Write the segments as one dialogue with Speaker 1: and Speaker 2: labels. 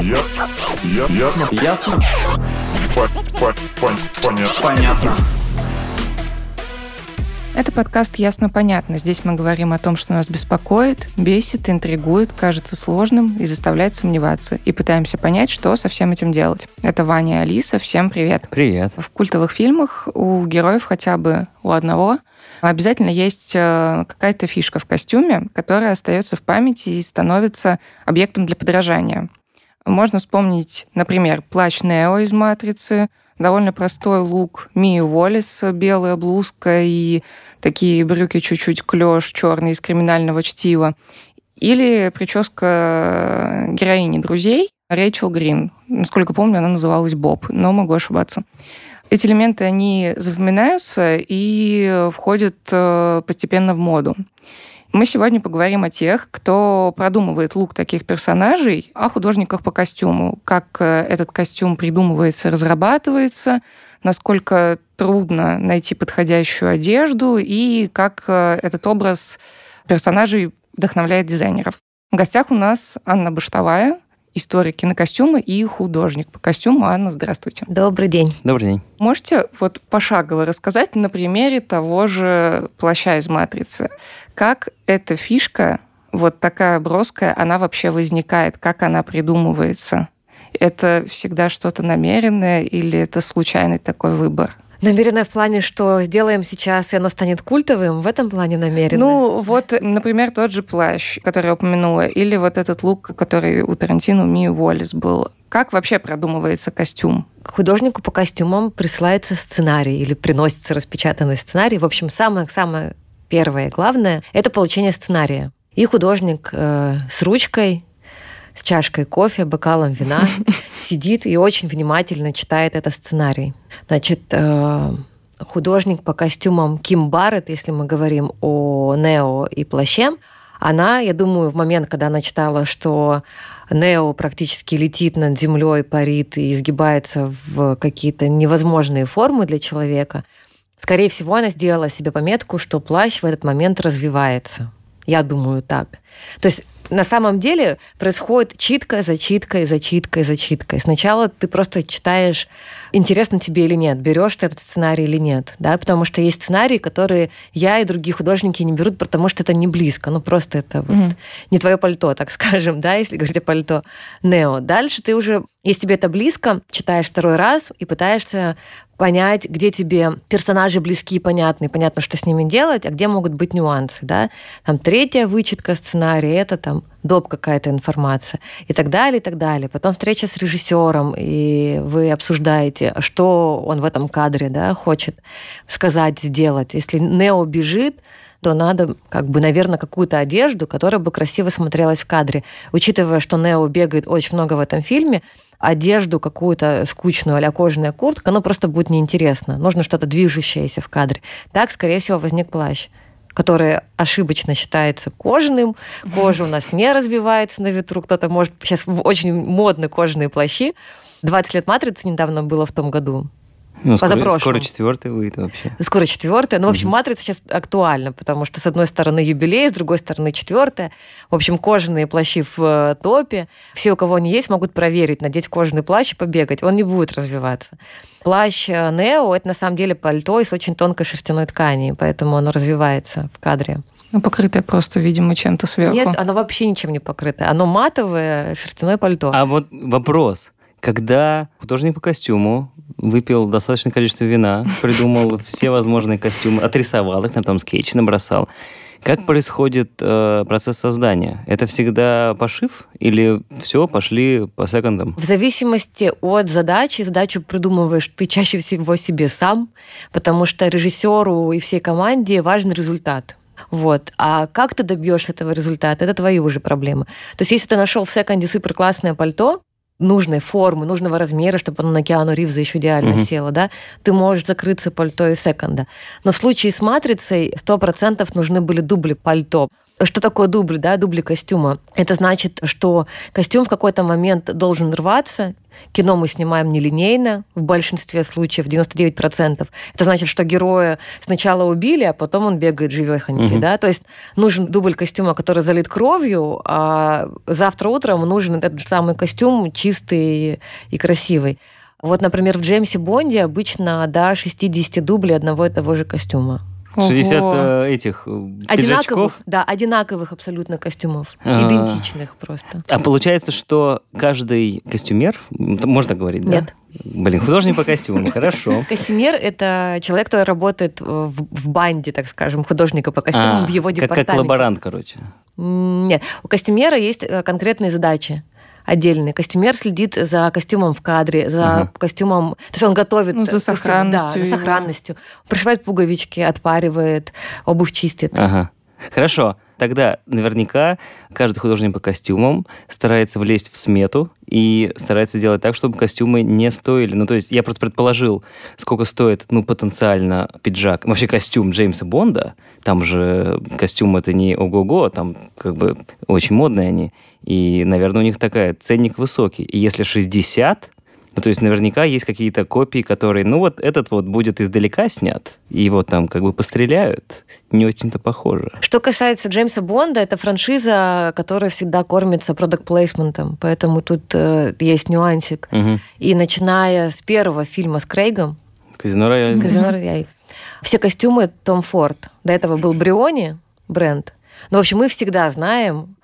Speaker 1: Ясно. Я- Ясно.
Speaker 2: Ясно?
Speaker 1: По- по- пон- Понятно.
Speaker 2: Понятно.
Speaker 3: Это подкаст «Ясно-понятно». Здесь мы говорим о том, что нас беспокоит, бесит, интригует, кажется сложным и заставляет сомневаться. И пытаемся понять, что со всем этим делать. Это Ваня и Алиса. Всем привет.
Speaker 2: Привет.
Speaker 3: В культовых фильмах у героев хотя бы у одного обязательно есть э, какая-то фишка в костюме, которая остается в памяти и становится объектом для подражания. Можно вспомнить, например, плащ Нео из «Матрицы», довольно простой лук Мии Уоллес, белая блузка и такие брюки чуть-чуть клеш черный из криминального чтива. Или прическа героини «Друзей» Рэйчел Грин. Насколько помню, она называлась Боб, но могу ошибаться. Эти элементы, они запоминаются и входят э, постепенно в моду. Мы сегодня поговорим о тех, кто продумывает лук таких персонажей, о художниках по костюму, как э, этот костюм придумывается, разрабатывается, насколько трудно найти подходящую одежду и как э, этот образ персонажей вдохновляет дизайнеров. В гостях у нас Анна Баштовая, историк кинокостюма и художник по костюму. Анна, здравствуйте.
Speaker 4: Добрый день.
Speaker 2: Добрый день.
Speaker 3: Можете вот пошагово рассказать на примере того же плаща из «Матрицы», как эта фишка, вот такая броская, она вообще возникает, как она придумывается? Это всегда что-то намеренное или это случайный такой выбор?
Speaker 4: Намеренное в плане, что сделаем сейчас, и оно станет культовым, в этом плане намеренно.
Speaker 3: Ну, вот, например, тот же плащ, который я упомянула, или вот этот лук, который у Тарантино у Мии Уоллес был. Как вообще продумывается костюм?
Speaker 4: Художнику по костюмам присылается сценарий или приносится распечатанный сценарий. В общем, самое-самое первое и главное – это получение сценария. И художник э, с ручкой, с чашкой кофе, бокалом вина сидит и очень внимательно читает этот сценарий. Значит, э, художник по костюмам Ким Барретт, если мы говорим о Нео и плаще, она, я думаю, в момент, когда она читала, что Нео практически летит над землей, парит и изгибается в какие-то невозможные формы для человека, скорее всего, она сделала себе пометку, что плащ в этот момент развивается. Я думаю так. То есть на самом деле происходит читка за читкой, за читкой, за читкой. Сначала ты просто читаешь, интересно тебе или нет, берешь ты этот сценарий или нет, да, потому что есть сценарии, которые я и другие художники не берут, потому что это не близко, ну просто это вот
Speaker 3: Мгм.
Speaker 4: не твое пальто, так скажем, да, если говорить о пальто Нео. Дальше ты уже, если тебе это близко, читаешь второй раз и пытаешься понять, где тебе персонажи близки и понятны, понятно, что с ними делать, а где могут быть нюансы, да. Там третья вычетка сценария, это там доп какая-то информация и так далее, и так далее. Потом встреча с режиссером, и вы обсуждаете, что он в этом кадре да, хочет сказать, сделать. Если Нео бежит, то надо, как бы, наверное, какую-то одежду, которая бы красиво смотрелась в кадре. Учитывая, что Нео бегает очень много в этом фильме, одежду какую-то скучную, а кожаная куртка, ну, просто будет неинтересно. Нужно что-то движущееся в кадре. Так, скорее всего, возник плащ который ошибочно считается кожаным. Кожа у нас не развивается на ветру. Кто-то может... Сейчас очень модны кожаные плащи. 20 лет «Матрицы» недавно было в том году.
Speaker 2: Ну, скоро,
Speaker 4: Позапрошлом.
Speaker 2: скоро четвертый выйдет вообще.
Speaker 4: Скоро четвертая. Ну, в общем,
Speaker 2: Мгм.
Speaker 4: матрица сейчас актуальна, потому что с одной стороны юбилей, с другой стороны четвертая. В общем, кожаные плащи в э, топе. Все, у кого они есть, могут проверить, надеть кожаный плащ и побегать. Он не будет развиваться. Плащ э, Нео – это на самом деле пальто из очень тонкой шерстяной ткани, поэтому оно развивается в кадре.
Speaker 3: Ну, покрытое просто, видимо, чем-то сверху.
Speaker 4: Нет, оно вообще ничем не покрыто. Оно матовое шерстяное пальто.
Speaker 2: А вот вопрос. Когда художник по костюму выпил достаточное количество вина, придумал все возможные костюмы, отрисовал их, там скетч набросал, как происходит э, процесс создания? Это всегда пошив или все, пошли по секондам?
Speaker 4: В зависимости от задачи, задачу придумываешь ты чаще всего себе сам, потому что режиссеру и всей команде важен результат. Вот. А как ты добьешь этого результата, это твои уже проблемы. То есть, если ты нашел в секонде супер классное пальто, нужной формы, нужного размера, чтобы оно на Киану Ривза еще идеально
Speaker 2: Мгм.
Speaker 4: село, да, ты можешь закрыться пальто из секонда. Но в случае с «Матрицей» 100% нужны были дубли пальто. Что такое дубль, да, дубли костюма? Это значит, что костюм в какой-то момент должен рваться, Кино мы снимаем нелинейно, в большинстве случаев, 99%. Это значит, что героя сначала убили, а потом он бегает живехонький, угу. да? То есть нужен дубль костюма, который залит кровью, а завтра утром нужен этот самый костюм чистый и красивый. Вот, например, в Джеймсе Бонде обычно до 60 дублей одного и того же костюма.
Speaker 2: 60 э, этих э,
Speaker 4: одинаковых, да, одинаковых абсолютно костюмов, А-а-а. идентичных просто.
Speaker 2: А получается, что каждый костюмер, можно говорить, да?
Speaker 4: Нет.
Speaker 2: Блин, художник по костюму, хорошо.
Speaker 4: Костюмер – это человек, который работает в, в банде, так скажем, художника по костюмам а, в его департаменте.
Speaker 2: Как, как лаборант, короче.
Speaker 4: Нет, у костюмера есть э, конкретные задачи отдельный. Костюмер следит за костюмом в кадре, за угу. костюмом... То есть он готовит...
Speaker 3: Ну, за сохранностью.
Speaker 4: Костюм, да, за сохранностью. Пришивает пуговички, отпаривает, обувь чистит.
Speaker 2: Ага. Хорошо. Тогда наверняка каждый художник по костюмам старается влезть в смету и старается сделать так, чтобы костюмы не стоили. Ну, то есть я просто предположил, сколько стоит, ну, потенциально пиджак. Вообще костюм Джеймса Бонда, там же костюм это не ого-го, там как бы очень модные они. И, наверное, у них такая ценник высокий. И если 60, ну, то есть наверняка есть какие-то копии, которые, ну, вот этот вот будет издалека снят, и его там как бы постреляют. Не очень-то похоже.
Speaker 4: Что касается Джеймса Бонда, это франшиза, которая всегда кормится продукт-плейсментом, поэтому тут э, есть нюансик. Угу. И начиная с первого фильма с Крейгом,
Speaker 2: Казино Рояль.
Speaker 4: Казино Рояль. Все костюмы Том Форд. До этого был Бриони бренд. Но, в общем, мы всегда знаем,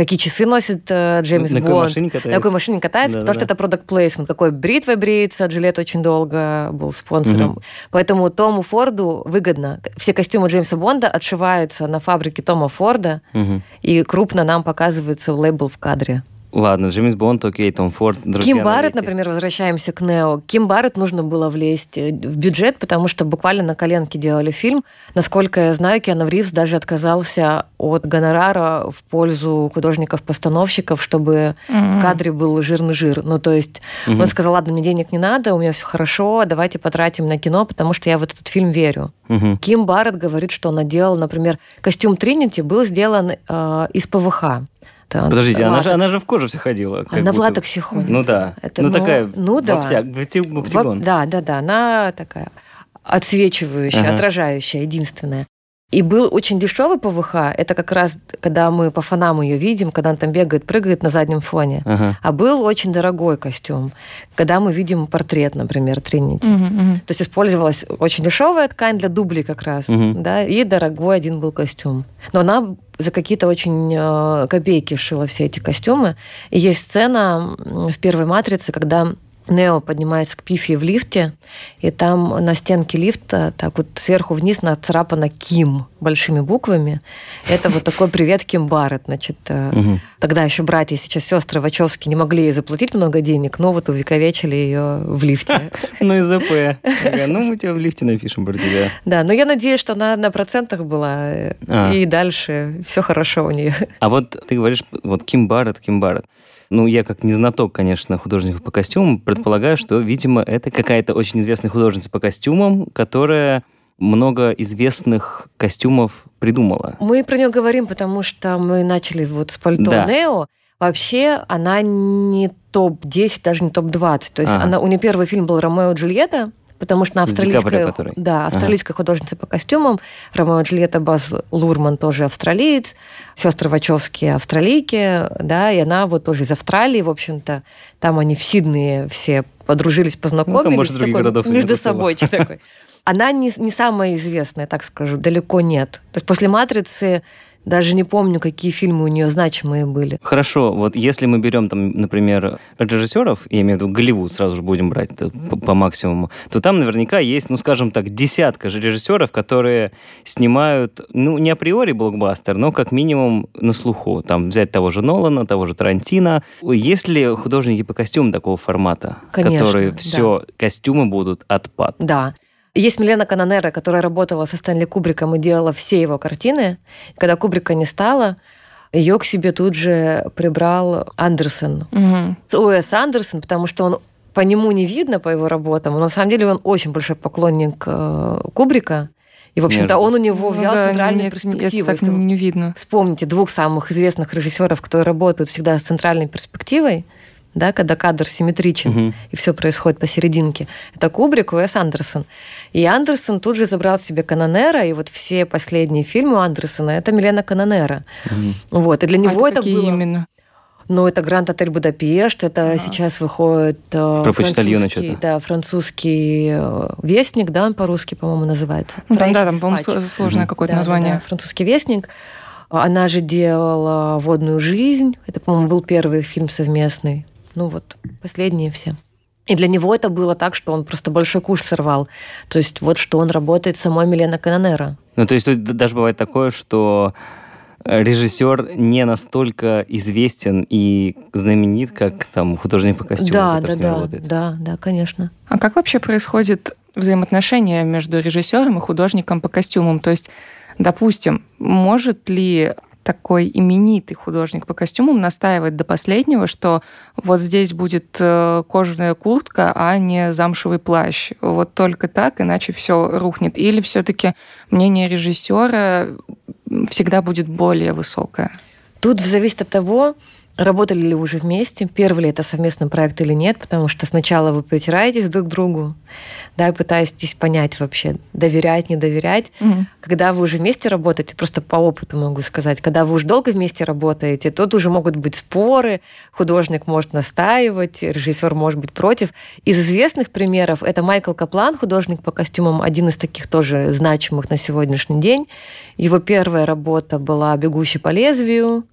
Speaker 4: какие часы носит э, Джеймс
Speaker 2: на
Speaker 4: Бонд.
Speaker 2: Какой машине катается.
Speaker 4: На какой машине катается, да, потому да, что да. это продукт плейсмент. Какой бритвой бреется, Джилет очень долго был спонсором. Угу. Поэтому Тому Форду выгодно. Все костюмы Джеймса Бонда отшиваются на фабрике Тома Форда, угу. и крупно нам показывается лейбл в кадре.
Speaker 2: Ладно, Джеймс Бонд, окей, Том Форд, друзья
Speaker 4: Ким Барретт, например, возвращаемся к Нео. Ким Барретт нужно было влезть э, в бюджет, потому что буквально на коленке делали фильм. Насколько я знаю, Киану Ривз даже отказался от гонорара в пользу художников-постановщиков, чтобы mm-hmm. в кадре был жирный жир. Ну, то есть mm-hmm. он сказал, ладно, мне денег не надо, у меня все хорошо, давайте потратим на кино, потому что я в этот фильм верю. Mm-hmm. Ким Барретт говорит, что она делала, например, костюм Тринити был сделан э, из ПВХ.
Speaker 2: Это Подождите, она же, она же в коже вся ходила.
Speaker 4: Она в латексе ходит.
Speaker 2: Ну да.
Speaker 4: Это,
Speaker 2: ну, ну такая
Speaker 4: ну, да.
Speaker 2: вопсяк,
Speaker 4: в, да, да, да. Она такая отсвечивающая, ага. отражающая, единственная. И был очень дешевый ПВХ. Это как раз, когда мы по фонам ее видим, когда он там бегает, прыгает на заднем фоне. Ага. А был очень дорогой костюм, когда мы видим портрет, например, Тринити. Угу, угу. То есть использовалась очень дешевая ткань для дублей как раз, угу. да, и дорогой один был костюм. Но она за какие-то очень э, копейки шила все эти костюмы. И есть сцена в первой «Матрице», когда Нео поднимается к Пифи в лифте, и там на стенке лифта так вот сверху вниз нацарапано Ким большими буквами. Это вот такой привет Ким Барретт. Значит, угу. тогда еще братья, сейчас сестры Вачовски не могли ей заплатить много денег, но вот увековечили ее в лифте.
Speaker 2: Ну и ЗП. Ну мы тебя в лифте напишем про тебя.
Speaker 4: Да, но я надеюсь, что она на процентах была, а. и дальше все хорошо у нее.
Speaker 2: А вот ты говоришь, вот Ким Барретт, Ким Барретт. Ну, я как не знаток, конечно, художников по костюмам, предполагаю, что, видимо, это какая-то очень известная художница по костюмам, которая много известных костюмов придумала.
Speaker 4: Мы про нее говорим, потому что мы начали вот с пальто да. Нео. Вообще она не топ-10, даже не топ-20. То есть ага. она, у нее первый фильм был «Ромео и Джульетта», потому что она австралийская, да, австралийская ага. художница по костюмам. Ромео Джульетта Баз Лурман тоже австралиец, сестры Вачовски австралийки, да, и она вот тоже из Австралии, в общем-то. Там они в Сиднее все подружились, познакомились. Ну, там,
Speaker 2: может,
Speaker 4: такой,
Speaker 2: городов
Speaker 4: Между собой такой. Она не, не самая известная, так скажу, далеко нет. То есть после «Матрицы» Даже не помню, какие фильмы у нее значимые были.
Speaker 2: Хорошо, вот если мы берем там, например, режиссеров, я имею в виду Голливуд, сразу же будем брать по, по максимуму, то там наверняка есть, ну, скажем так, десятка же режиссеров, которые снимают, ну, не априори блокбастер, но как минимум на слуху. Там взять того же Нолана, того же Тарантино. Есть ли художники по костюмам такого формата,
Speaker 4: Конечно,
Speaker 2: которые все
Speaker 4: да.
Speaker 2: костюмы будут отпад?
Speaker 4: Да. Есть Милена Канонера, которая работала со Стэнли Кубриком и делала все его картины. Когда Кубрика не стало, ее к себе тут же прибрал Андерсон. Угу. Уэс Андерсон, потому что он по нему не видно, по его работам, но на самом деле он очень большой поклонник э, Кубрика. И в общем-то, он у него взял
Speaker 3: Ну да,
Speaker 4: центральную
Speaker 3: нет,
Speaker 4: перспективу.
Speaker 3: Это так не видно.
Speaker 4: Вспомните двух самых известных режиссеров, которые работают всегда с центральной перспективой, да, когда кадр симметричен,
Speaker 2: Мгм.
Speaker 4: и все происходит посерединке. Это Кубрик Уэс Андерсон. И Андерсон тут же забрал себе Канонера, и вот все последние фильмы у Андерсона это Милена Канонера.
Speaker 2: Мгм.
Speaker 4: Вот, и для него
Speaker 3: А
Speaker 4: это
Speaker 3: какие
Speaker 4: было...
Speaker 3: именно?
Speaker 4: Ну, это Гранд Отель Будапешт, это
Speaker 3: Ага.
Speaker 4: сейчас выходит э,
Speaker 2: Про
Speaker 4: французский, да, французский э, вестник, да, он по-русски, по-моему, называется.
Speaker 3: Ну, там, да, там, по-моему, сложное
Speaker 2: Мгм.
Speaker 3: какое-то
Speaker 4: Да, да,
Speaker 3: название.
Speaker 4: да, французский вестник. Она же делала «Водную жизнь». Это, по-моему, был первый фильм совместный. Ну вот, последние все. И для него это было так, что он просто большой куш сорвал. То есть вот что он работает с самой Милена Канонера.
Speaker 2: Ну, то есть тут даже бывает такое, что режиссер не настолько известен и знаменит, как там художник по костюму,
Speaker 4: да,
Speaker 2: который
Speaker 4: да,
Speaker 2: с ним
Speaker 4: да,
Speaker 2: работает.
Speaker 4: да, да, конечно.
Speaker 3: А как вообще происходит взаимоотношение между режиссером и художником по костюмам? То есть, допустим, может ли такой именитый художник по костюмам настаивать до последнего, что вот здесь будет э, кожаная куртка, а не замшевый плащ. Вот только так, иначе все рухнет. Или все-таки мнение режиссера всегда будет более высокое?
Speaker 4: Тут зависит от того, работали ли уже вместе, первый ли это совместный проект или нет, потому что сначала вы притираетесь друг к другу, да, и пытаетесь понять вообще, доверять, не доверять. Когда вы уже вместе работаете, просто по опыту могу сказать, когда вы уже долго вместе работаете, тут уже могут быть споры, художник может настаивать, режиссер может быть против. Из известных примеров это Майкл Каплан, художник по костюмам, один из таких тоже значимых на сегодняшний день. Его первая работа была «Бегущий по лезвию»,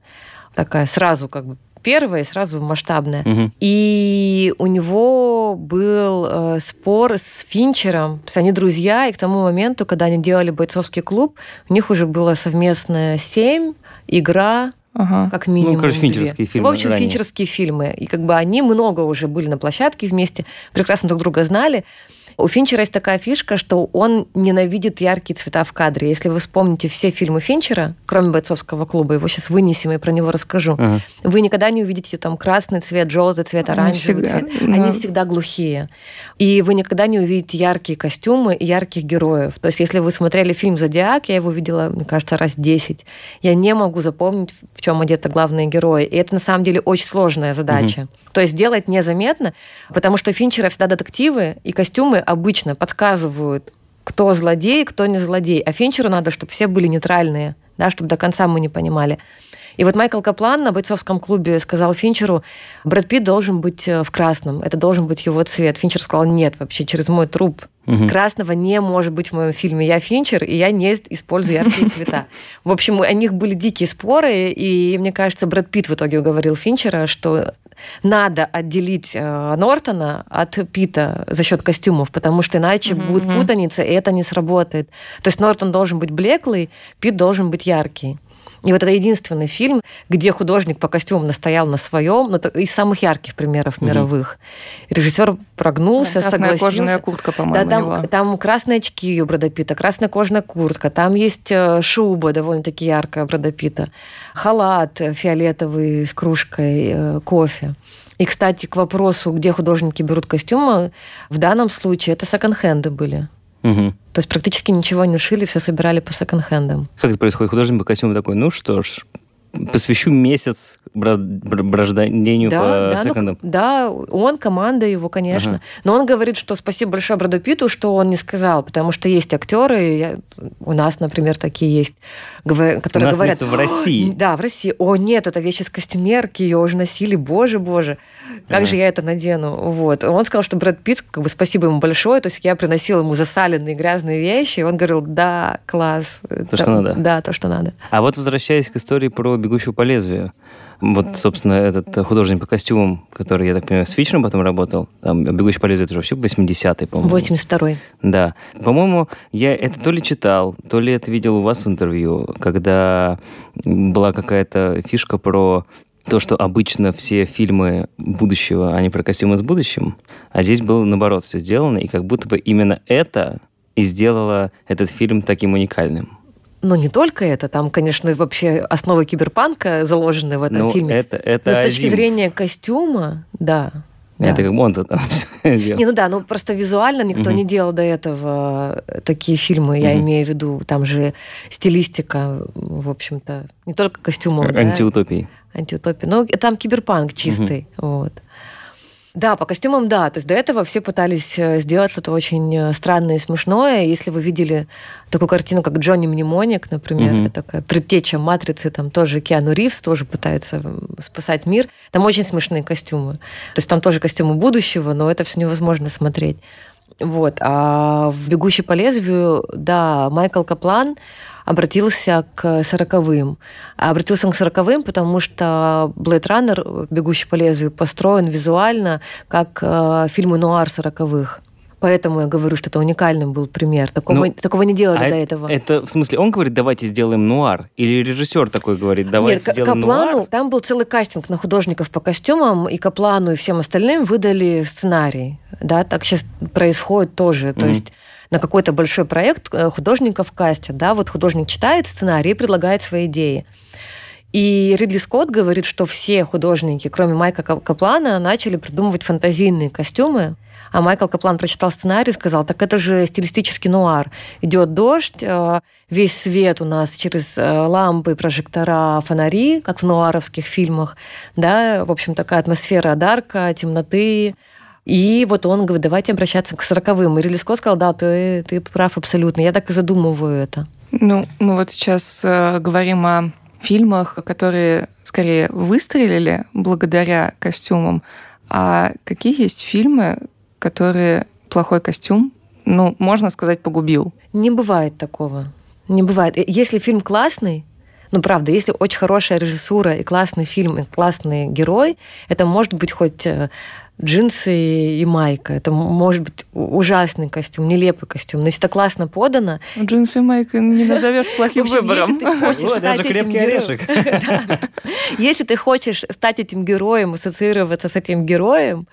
Speaker 4: такая сразу как бы первая и сразу масштабная.
Speaker 2: Мгм.
Speaker 4: И у него был э, спор с Финчером. То есть они друзья, и к тому моменту, когда они делали бойцовский клуб, у них уже было совместное семь, игра,
Speaker 3: Ага.
Speaker 4: как минимум.
Speaker 2: Ну, короче,
Speaker 4: две.
Speaker 2: финчерские фильмы
Speaker 4: В общем,
Speaker 2: ранее.
Speaker 4: финчерские фильмы. И как бы они много уже были на площадке вместе, прекрасно друг друга знали. У Финчера есть такая фишка, что он ненавидит яркие цвета в кадре. Если вы вспомните все фильмы Финчера, кроме бойцовского клуба, его сейчас вынесем и про него расскажу,
Speaker 2: Ага.
Speaker 4: вы никогда не увидите там красный цвет, желтый цвет,
Speaker 3: Они
Speaker 4: оранжевый
Speaker 3: всегда,
Speaker 4: цвет.
Speaker 3: да.
Speaker 4: Они всегда глухие. И вы никогда не увидите яркие костюмы и ярких героев. То есть, если вы смотрели фильм «Зодиак», я его видела, мне кажется, раз 10, я не могу запомнить, в чем одеты главные герои. И это, на самом деле, очень сложная задача. То есть, сделать незаметно, потому что Финчера всегда детективы, и костюмы обычно подсказывают, кто злодей, кто не злодей. А Финчеру надо, чтобы все были нейтральные, да, чтобы до конца мы не понимали. И вот Майкл Каплан на бойцовском клубе сказал Финчеру, Брэд Питт должен быть э, в красном, это должен быть его цвет. Финчер сказал, нет, вообще через мой труп.
Speaker 2: Мгм.
Speaker 4: Красного не может быть в моем фильме. Я Финчер, и я не использую яркие цвета. В общем, у них были дикие споры, и мне кажется, Брэд Питт в итоге уговорил Финчера, что надо отделить э, Нортона от Питта за счет костюмов, потому что иначе
Speaker 3: Мгм,
Speaker 4: будет путаница, и это не сработает. То есть Нортон должен быть блеклый, Питт должен быть яркий. И вот это единственный фильм, где художник по костюмам настоял на своем, но это из самых ярких примеров мировых. И режиссер прогнулся,
Speaker 3: Красная
Speaker 4: согласился.
Speaker 3: кожаная куртка,
Speaker 4: Да,
Speaker 3: по-моему, у
Speaker 4: там,
Speaker 3: него.
Speaker 4: там красные очки у Брэда Питта, красная кожаная куртка, там есть э, шуба довольно-таки яркая у Брэда Питта, халат фиолетовый с кружкой э, кофе. И, кстати, к вопросу, где художники берут костюмы, в данном случае это секонд-хенды были.
Speaker 2: Мгм.
Speaker 4: То есть практически ничего не шили, все собирали по секонд-хендам.
Speaker 2: Как это происходит? Художник по костюму такой, ну что ж, посвящу месяц брожданию по
Speaker 4: да, ну,
Speaker 2: секондам.
Speaker 4: да, он, команда его, конечно.
Speaker 2: Ага.
Speaker 4: Но он говорит, что спасибо большое Брэду Питту, что он не сказал, потому что есть актеры, я- у нас, например, такие есть, говор-
Speaker 2: У
Speaker 4: которые
Speaker 2: нас
Speaker 4: говорят...
Speaker 2: в России.
Speaker 4: Да, в России. О, нет, это вещь из костюмерки, ее уже носили, боже, боже. Как
Speaker 2: Ага.
Speaker 4: же я это надену? Вот. Он сказал, что Брэд Питт, как бы спасибо ему большое, то есть я приносила ему засаленные грязные вещи, и он говорил, да, класс.
Speaker 2: То, что надо.
Speaker 4: Да, то, что надо.
Speaker 2: А вот возвращаясь к истории про «Бегущего по лезвию», вот, собственно, этот э, художник по костюмам, который, я так понимаю, с Фичером потом работал, там, «Бегущий по лезвию» это же вообще 80-й, по-моему.
Speaker 4: 82-й.
Speaker 2: Да. По-моему, я это то ли читал, то ли это видел у вас в интервью, когда была какая-то фишка про то, что обычно все фильмы будущего, они про костюмы с будущим, а здесь было наоборот все сделано, и как будто бы именно это и сделало этот фильм таким уникальным.
Speaker 4: Но не только это, там, конечно, вообще основы киберпанка заложены в этом
Speaker 2: Ну,
Speaker 4: фильме.
Speaker 2: это, это
Speaker 4: Но с точки
Speaker 2: Азимов.
Speaker 4: зрения костюма, да. Да.
Speaker 2: Это как бы он-то там всё делал.
Speaker 4: Не, ну да, ну просто визуально никто
Speaker 2: Мгм.
Speaker 4: не делал до этого э, такие фильмы, я
Speaker 2: Мгм.
Speaker 4: имею в виду, там же стилистика, в общем-то, не только костюмов, да,
Speaker 2: Антиутопии.
Speaker 4: но там киберпанк чистый, вот. Да, по костюмам, да. То есть до этого все пытались э, сделать что-то очень э, странное и смешное. Если вы видели такую картину, как Джонни Мнемоник, например, это такая предтеча «Матрицы», там тоже Киану Ривз тоже пытается спасать мир. Там очень смешные костюмы. То есть там тоже костюмы будущего, но это все невозможно смотреть. Вот. А в «Бегущий по лезвию», да, Майкл Каплан обратился к сороковым. Обратился он к сороковым, потому что Blade Runner, «Бегущий по лезвию», построен визуально как э, фильмы нуар сороковых. Поэтому я говорю, что это уникальным был пример. Такого,
Speaker 2: Ну,
Speaker 4: такого не делали
Speaker 2: А
Speaker 4: до
Speaker 2: это-
Speaker 4: этого.
Speaker 2: Это в смысле, он говорит, давайте сделаем нуар? Или режиссер такой говорит, давайте
Speaker 4: Нет,
Speaker 2: сделаем
Speaker 4: Каплану,
Speaker 2: нуар?
Speaker 4: там был целый кастинг на художников по костюмам, и Каплану, и всем остальным выдали сценарий. Да, так сейчас происходит тоже. То
Speaker 2: Мгм.
Speaker 4: есть на какой-то большой проект э, художников кастят, да, вот художник читает сценарий и предлагает свои идеи. И Ридли Скотт говорит, что все художники, кроме Майка Ка- Каплана, начали придумывать фантазийные костюмы. А Майкл Каплан прочитал сценарий и сказал, так это же стилистический нуар. Идет дождь, э, весь свет у нас через э, лампы, прожектора, фонари, как в нуаровских фильмах. Да, в общем, такая атмосфера дарка, темноты. И вот он говорит, давайте обращаться к сороковым. И Ридли Скотт сказал, да, ты, ты прав абсолютно. Я так и задумываю это.
Speaker 3: Ну, мы вот сейчас э, говорим о фильмах, которые скорее выстрелили благодаря костюмам. А какие есть фильмы, которые плохой костюм, ну, можно сказать, погубил?
Speaker 4: Не бывает такого. Не бывает. Э, Если фильм классный, ну, правда, если очень хорошая режиссура и классный фильм, и классный герой, это может быть хоть э, джинсы и майка. Это может быть ужасный костюм, нелепый костюм. Но если это классно подано,
Speaker 3: Джинсы и майка не назовешь плохим выбором.
Speaker 4: если ты хочешь
Speaker 2: Ой, даже
Speaker 4: стать этим
Speaker 2: крепкий
Speaker 4: героем-
Speaker 2: орешек.
Speaker 4: Да. Если ты хочешь стать этим героем, ассоциироваться с этим героем,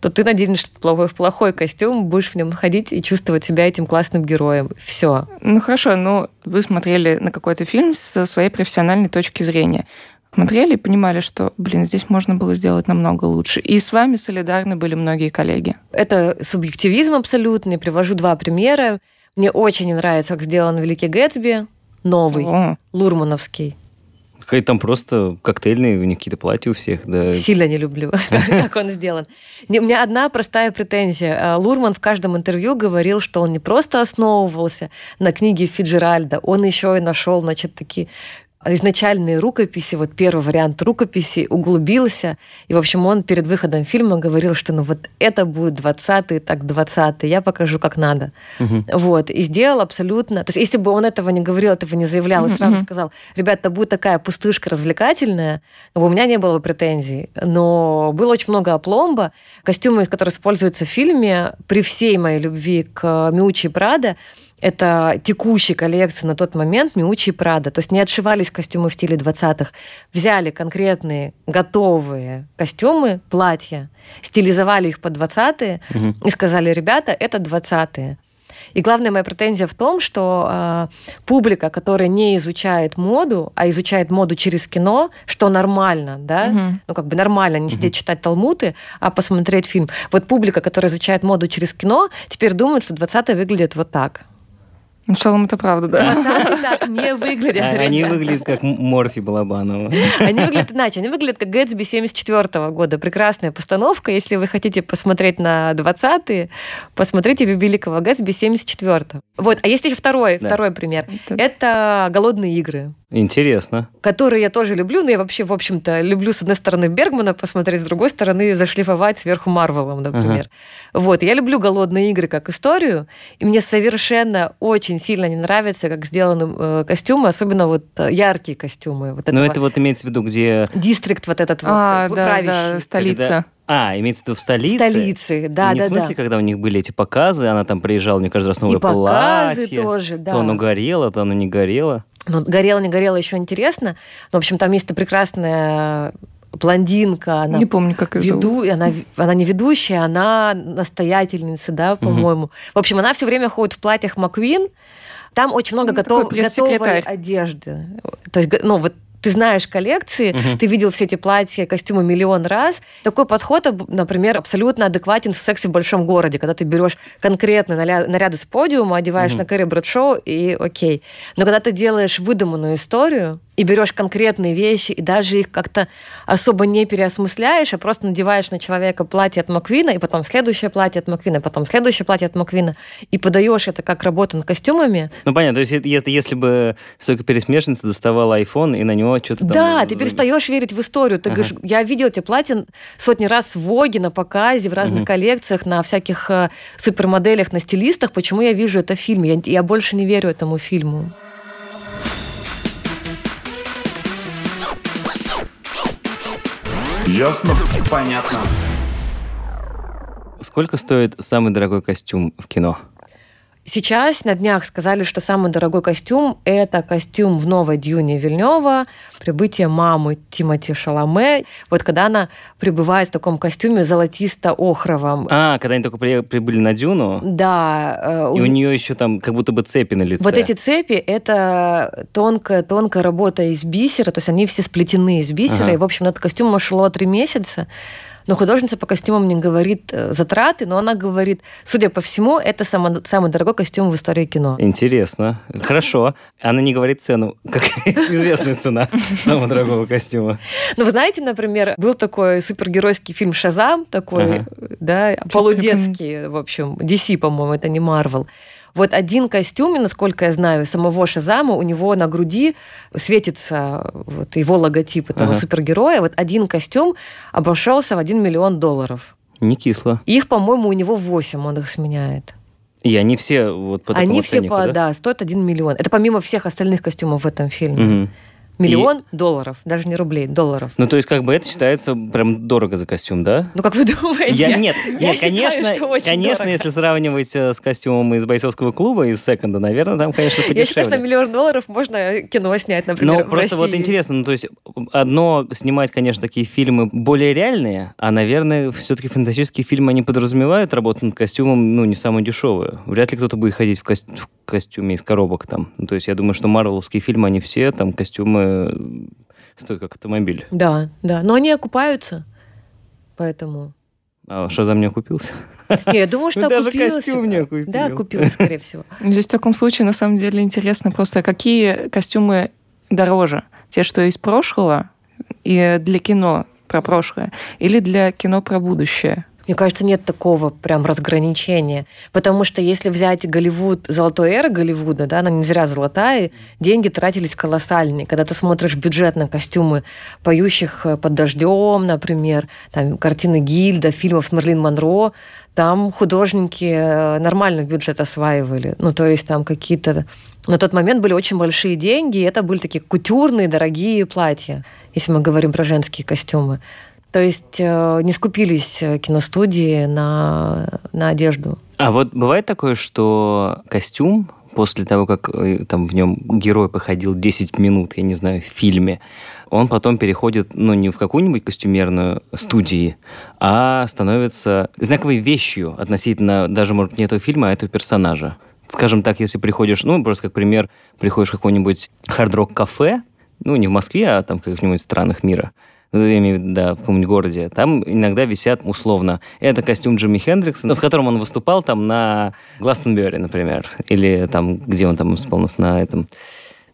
Speaker 4: то ты наденешь плохой, плохой костюм, будешь в нем ходить и чувствовать себя этим классным героем. Все.
Speaker 3: Ну хорошо, но вы смотрели на какой-то фильм со своей профессиональной точки зрения. Смотрели и понимали, что, блин, здесь можно было сделать намного лучше. И с вами солидарны были многие коллеги.
Speaker 4: Это субъективизм абсолютный. Привожу два примера. Мне очень нравится, как сделан Великий Гэтсби, новый,
Speaker 3: О,
Speaker 4: лурмановский.
Speaker 2: Какая там просто коктейльные, у них какие-то платья у всех, да.
Speaker 4: Сильно не люблю, как он сделан. У меня одна простая претензия. А, Лурман в каждом интервью говорил, что он не просто основывался на книге Фиджеральда, он еще и нашел, значит, такие изначальные рукописи, вот первый вариант рукописи, углубился. И, в общем, он перед выходом фильма говорил, что ну вот это будет 20-й, так 20-й, я покажу, как надо.
Speaker 2: Мгм.
Speaker 4: Вот, и сделал абсолютно... То есть, если бы он этого не говорил, этого не заявлял, и сразу сказал, ребята, будет такая пустышка развлекательная, у меня не было бы претензий. Но было очень много опломба. Костюмы, которые используются в фильме, при всей моей любви к Миучи Прада, это текущей коллекции на тот момент Миучи и Прада. То есть не отшивались костюмы в стиле 20-х. Взяли конкретные готовые костюмы, платья, стилизовали их под 20-е
Speaker 2: Мгм.
Speaker 4: и сказали, ребята, это 20-е. И главная моя претензия в том, что э, публика, которая не изучает моду, а изучает моду через кино, что нормально, да,
Speaker 3: Мгм.
Speaker 4: ну как бы нормально не сидеть читать талмуты, а посмотреть фильм. Вот публика, которая изучает моду через кино, теперь думает, что 20-е выглядит вот так.
Speaker 3: Ну, в целом это правда, да.
Speaker 4: 20-е так не выглядят.
Speaker 2: А Они выглядят как Морфи Балабанова.
Speaker 4: Они выглядят иначе. Они выглядят как Гэтсби 74 года. Прекрасная постановка. Если вы хотите посмотреть на 20-е, посмотрите «Великого Гэтсби» 74 Вот. А есть еще второй,
Speaker 2: Да.
Speaker 4: второй пример.
Speaker 3: Это-
Speaker 4: Это «Голодные игры»
Speaker 2: Интересно.
Speaker 4: которые я тоже люблю, но я вообще, в общем-то, люблю с одной стороны Бергмана посмотреть, с другой стороны зашлифовать сверху Марвелом, например. Вот, я люблю «Голодные игры» как историю, и мне совершенно очень сильно не нравится, как сделаны э, костюмы, особенно вот э, яркие костюмы. Вот
Speaker 2: Но это вот имеется в виду, где...
Speaker 4: дистрикт вот этот
Speaker 3: А,
Speaker 4: вот,
Speaker 3: да,
Speaker 4: правящий.
Speaker 3: да, столица.
Speaker 2: когда- А, имеется в виду в столице?
Speaker 4: Столицы, да,
Speaker 2: не
Speaker 4: да,
Speaker 2: в смысле,
Speaker 4: да.
Speaker 2: когда у них были эти показы, она там приезжала, мне каждый раз новое
Speaker 4: И показы
Speaker 2: платье.
Speaker 4: тоже, да.
Speaker 2: То оно горело, то оно не горело.
Speaker 4: Ну, горело, не горело, еще интересно. Но, в общем, там есть прекрасная блондинка, она
Speaker 3: Не помню, как ее зовут.
Speaker 4: веду, она, она не ведущая, она настоятельница, да, по-моему. В общем, она все время ходит в платьях Маквин. Там очень много
Speaker 3: Ну,
Speaker 4: готов- готовой одежды. То есть, ну, вот ты знаешь коллекции,
Speaker 2: Мгм.
Speaker 4: ты видел все эти платья, костюмы миллион раз. Такой подход, например, абсолютно адекватен в сексе в большом городе, когда ты берешь конкретно наля- наряды с подиума, одеваешь
Speaker 2: Мгм.
Speaker 4: на Кэрри Брэдшоу и окей. Но когда ты делаешь выдуманную историю и берешь конкретные вещи, и даже их как-то особо не переосмысляешь, а просто надеваешь на человека платье от Маквина, и потом следующее платье от Маквина, потом следующее платье от Маквина, и подаешь это как работу над костюмами,
Speaker 2: Ну, понятно, то есть это, это если бы столько пересмешница доставала iPhone и на него что-то там...
Speaker 4: Да, ты перестаешь верить в историю. Ты
Speaker 2: Ага.
Speaker 4: говоришь, я видел эти платья сотни раз в Воге, на показе, в разных
Speaker 2: Мгм.
Speaker 4: коллекциях, на всяких э, супермоделях, на стилистах. Почему я вижу это в фильме? Я, я больше не верю этому фильму.
Speaker 1: Ясно?
Speaker 5: Понятно.
Speaker 2: Сколько стоит самый дорогой костюм в кино?
Speaker 4: Сейчас на днях сказали, что самый дорогой костюм – это костюм в новой Дюне Вильнева, прибытие мамы Тимати Шаломе. Вот когда она прибывает в таком костюме золотисто-охровом.
Speaker 2: А, когда они только при- прибыли на Дюну,
Speaker 4: Да, э,
Speaker 2: и у нее еще там как будто бы цепи на лице.
Speaker 4: Вот эти цепи – это тонкая, тонкая работа из бисера, то есть они все сплетены из бисера.
Speaker 2: Ага.
Speaker 4: И, в общем, этот костюм шло три месяца. Но художница по костюмам не говорит э, затраты, но она говорит, судя по всему, это само- самый дорогой костюм в истории кино.
Speaker 2: Интересно. Хорошо. Она не говорит цену, как известная цена самого дорогого костюма.
Speaker 4: Ну, вы знаете, например, был такой супергеройский фильм «Шазам», такой,
Speaker 2: Ага.
Speaker 4: да, полудетский, в общем, DC, по-моему, это не Марвел. Вот один костюм, насколько я знаю, самого Шазама, у него на груди светится вот его логотип этого
Speaker 2: Ага.
Speaker 4: супергероя. Вот один костюм обошелся в 1 миллион долларов.
Speaker 2: Не кисло.
Speaker 4: Их, по-моему, у него 8, он их сменяет.
Speaker 2: И они все вот по
Speaker 4: Они все по,
Speaker 2: да?
Speaker 4: да, стоят 1 миллион. Это помимо всех остальных костюмов в этом фильме.
Speaker 2: Мгм.
Speaker 4: Миллион долларов, даже не рублей, долларов.
Speaker 2: Ну, то есть, как бы это считается прям дорого за костюм, да?
Speaker 4: Ну, как вы думаете?
Speaker 2: Я, нет,
Speaker 4: я
Speaker 2: нет,
Speaker 4: считаю,
Speaker 2: конечно,
Speaker 4: что очень
Speaker 2: конечно,
Speaker 4: дорого.
Speaker 2: если сравнивать э, с костюмом из бойцовского клуба, из секонда, наверное, там, конечно,
Speaker 4: Я считаю, что на
Speaker 2: подешевле.
Speaker 4: миллион долларов можно кино снять, например, в
Speaker 2: просто вот
Speaker 4: России.
Speaker 2: интересно, ну то есть одно снимать, конечно, такие фильмы более реальные, а, наверное, все-таки фантастические фильмы, они подразумевают работу над костюмом, ну, не самую дешевую. Вряд ли кто-то будет ходить в, в костюме из коробок там. Ну, то есть я думаю, что марвеловские фильмы, они все, там, костюмы э, стоят как автомобиль.
Speaker 4: Да, да. Но они окупаются. Поэтому.
Speaker 2: А Шазам не окупился?
Speaker 4: Не, я думаю, что
Speaker 2: Ну, даже
Speaker 4: окупился.
Speaker 2: костюм не окупил.
Speaker 4: Да, окупился, скорее всего.
Speaker 3: Здесь в таком случае, на самом деле, интересно просто, какие костюмы дороже? Те, что из прошлого, и для кино про прошлое, или для кино про будущее?
Speaker 4: Мне кажется, нет такого прям разграничения. Потому что если взять Голливуд, золотой эра Голливуда, да, она не зря золотая, деньги тратились колоссальные. Когда ты смотришь бюджет на костюмы поющих э, под дождем, например, там картины Гильда, фильмов Мерлин Монро, там художники э, нормально бюджет осваивали. Ну, то есть там какие-то... На тот момент были очень большие деньги, и это были такие кутюрные, дорогие платья, если мы говорим про женские костюмы. То есть э, не скупились э, киностудии на, на одежду.
Speaker 2: А вот бывает такое, что костюм после того, как э, там в нем герой походил 10 минут, я не знаю, в фильме, он потом переходит, ну, не в какую-нибудь костюмерную студии, а становится знаковой вещью относительно даже, может, не этого фильма, а этого персонажа. Скажем так, если приходишь, ну, просто как пример, приходишь в какое-нибудь хард-рок-кафе, ну, не в Москве, а там в каких-нибудь странах мира, я имею в виду, да, в каком-нибудь городе, там иногда висят условно. Это костюм Джимми Хендрикса, ну, в котором он выступал там на Гластонберри, например, или там, где он там выступал у нас на этом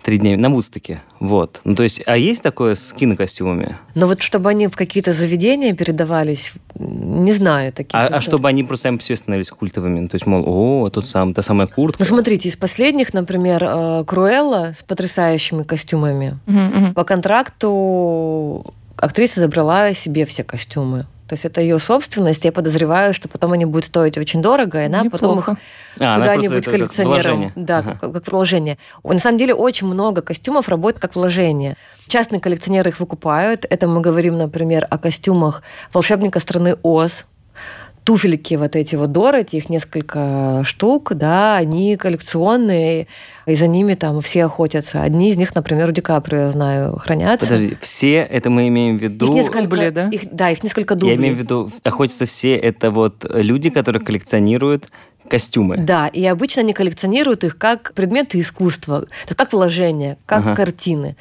Speaker 2: три дня, на Вудстоке. Вот. Ну, то есть, а есть такое с кинокостюмами?
Speaker 4: Но вот чтобы они в какие-то заведения передавались, не знаю таких.
Speaker 2: А, а чтобы они просто сами по себе становились культовыми? Ну, То есть, мол, о, тот сам, та самая куртка.
Speaker 4: Ну, смотрите, из последних, например, э, Круэлла с потрясающими костюмами. По контракту актриса забрала себе все костюмы. То есть это ее собственность. Я подозреваю, что потом они будут стоить очень дорого, и она потом их
Speaker 3: Неплохо.
Speaker 2: А,
Speaker 4: куда-нибудь коллекционером. Да,
Speaker 2: Ага.
Speaker 4: как, как вложение. На самом деле очень много костюмов работает как вложение. Частные коллекционеры их выкупают. Это мы говорим, например, о костюмах волшебника страны Оз. Туфельки вот эти вот Дороти, их несколько штук, да, они коллекционные, и за ними там все охотятся. Одни из них, например, у Ди Каприо, я знаю, хранятся.
Speaker 2: Подожди, все это мы имеем в виду...
Speaker 4: Их несколько,
Speaker 3: Дубли, да?
Speaker 4: Их, да, их несколько дублей.
Speaker 2: Я имею в виду, охотятся все, это вот люди, которые коллекционируют костюмы.
Speaker 4: Да, и обычно они коллекционируют их как предметы искусства, как вложения, как
Speaker 2: Ага.
Speaker 4: картины.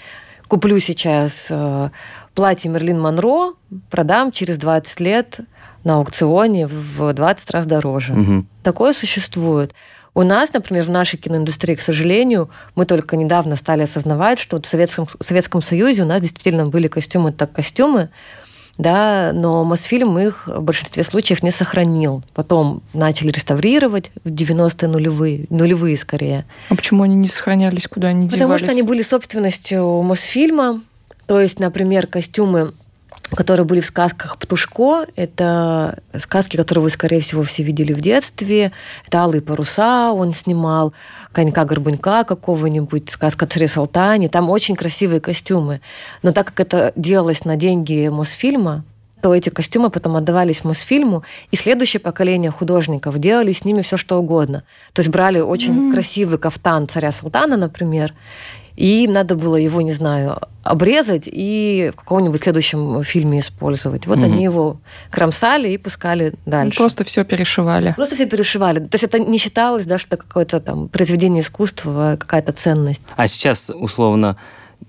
Speaker 4: куплю сейчас э, платье Мерлин Монро, продам через 20 лет на аукционе в 20 раз дороже.
Speaker 2: Мгм.
Speaker 4: Такое существует. У нас, например, в нашей киноиндустрии, к сожалению, мы только недавно стали осознавать, что вот в Советском, в Советском Союзе у нас действительно были костюмы так костюмы, да, но Мосфильм их в большинстве случаев не сохранил. Потом начали реставрировать в 90-е нулевые, нулевые скорее.
Speaker 3: А почему они не сохранялись, куда они
Speaker 4: Потому
Speaker 3: девались?
Speaker 4: что они были собственностью Мосфильма. То есть, например, костюмы, которые были в сказках «Птушко», это сказки, которые вы, скорее всего, все видели в детстве. Это «Алые паруса» он снимал, «Конька-горбунька» какого-нибудь, сказка царе Салтане. Там очень красивые костюмы. Но так как это делалось на деньги Мосфильма, то эти костюмы потом отдавались Мосфильму, и следующее поколение художников делали с ними все что угодно. То есть брали очень
Speaker 3: Мгм.
Speaker 4: красивый кафтан царя Салтана, например, и им надо было его, не знаю, обрезать и в каком-нибудь следующем фильме использовать. Вот
Speaker 2: Мгм.
Speaker 4: они его кромсали и пускали
Speaker 3: Ну,
Speaker 4: дальше.
Speaker 3: Просто все перешивали.
Speaker 4: Просто все перешивали. То есть это не считалось, да, что это какое-то там произведение искусства, какая-то ценность.
Speaker 2: А сейчас, условно,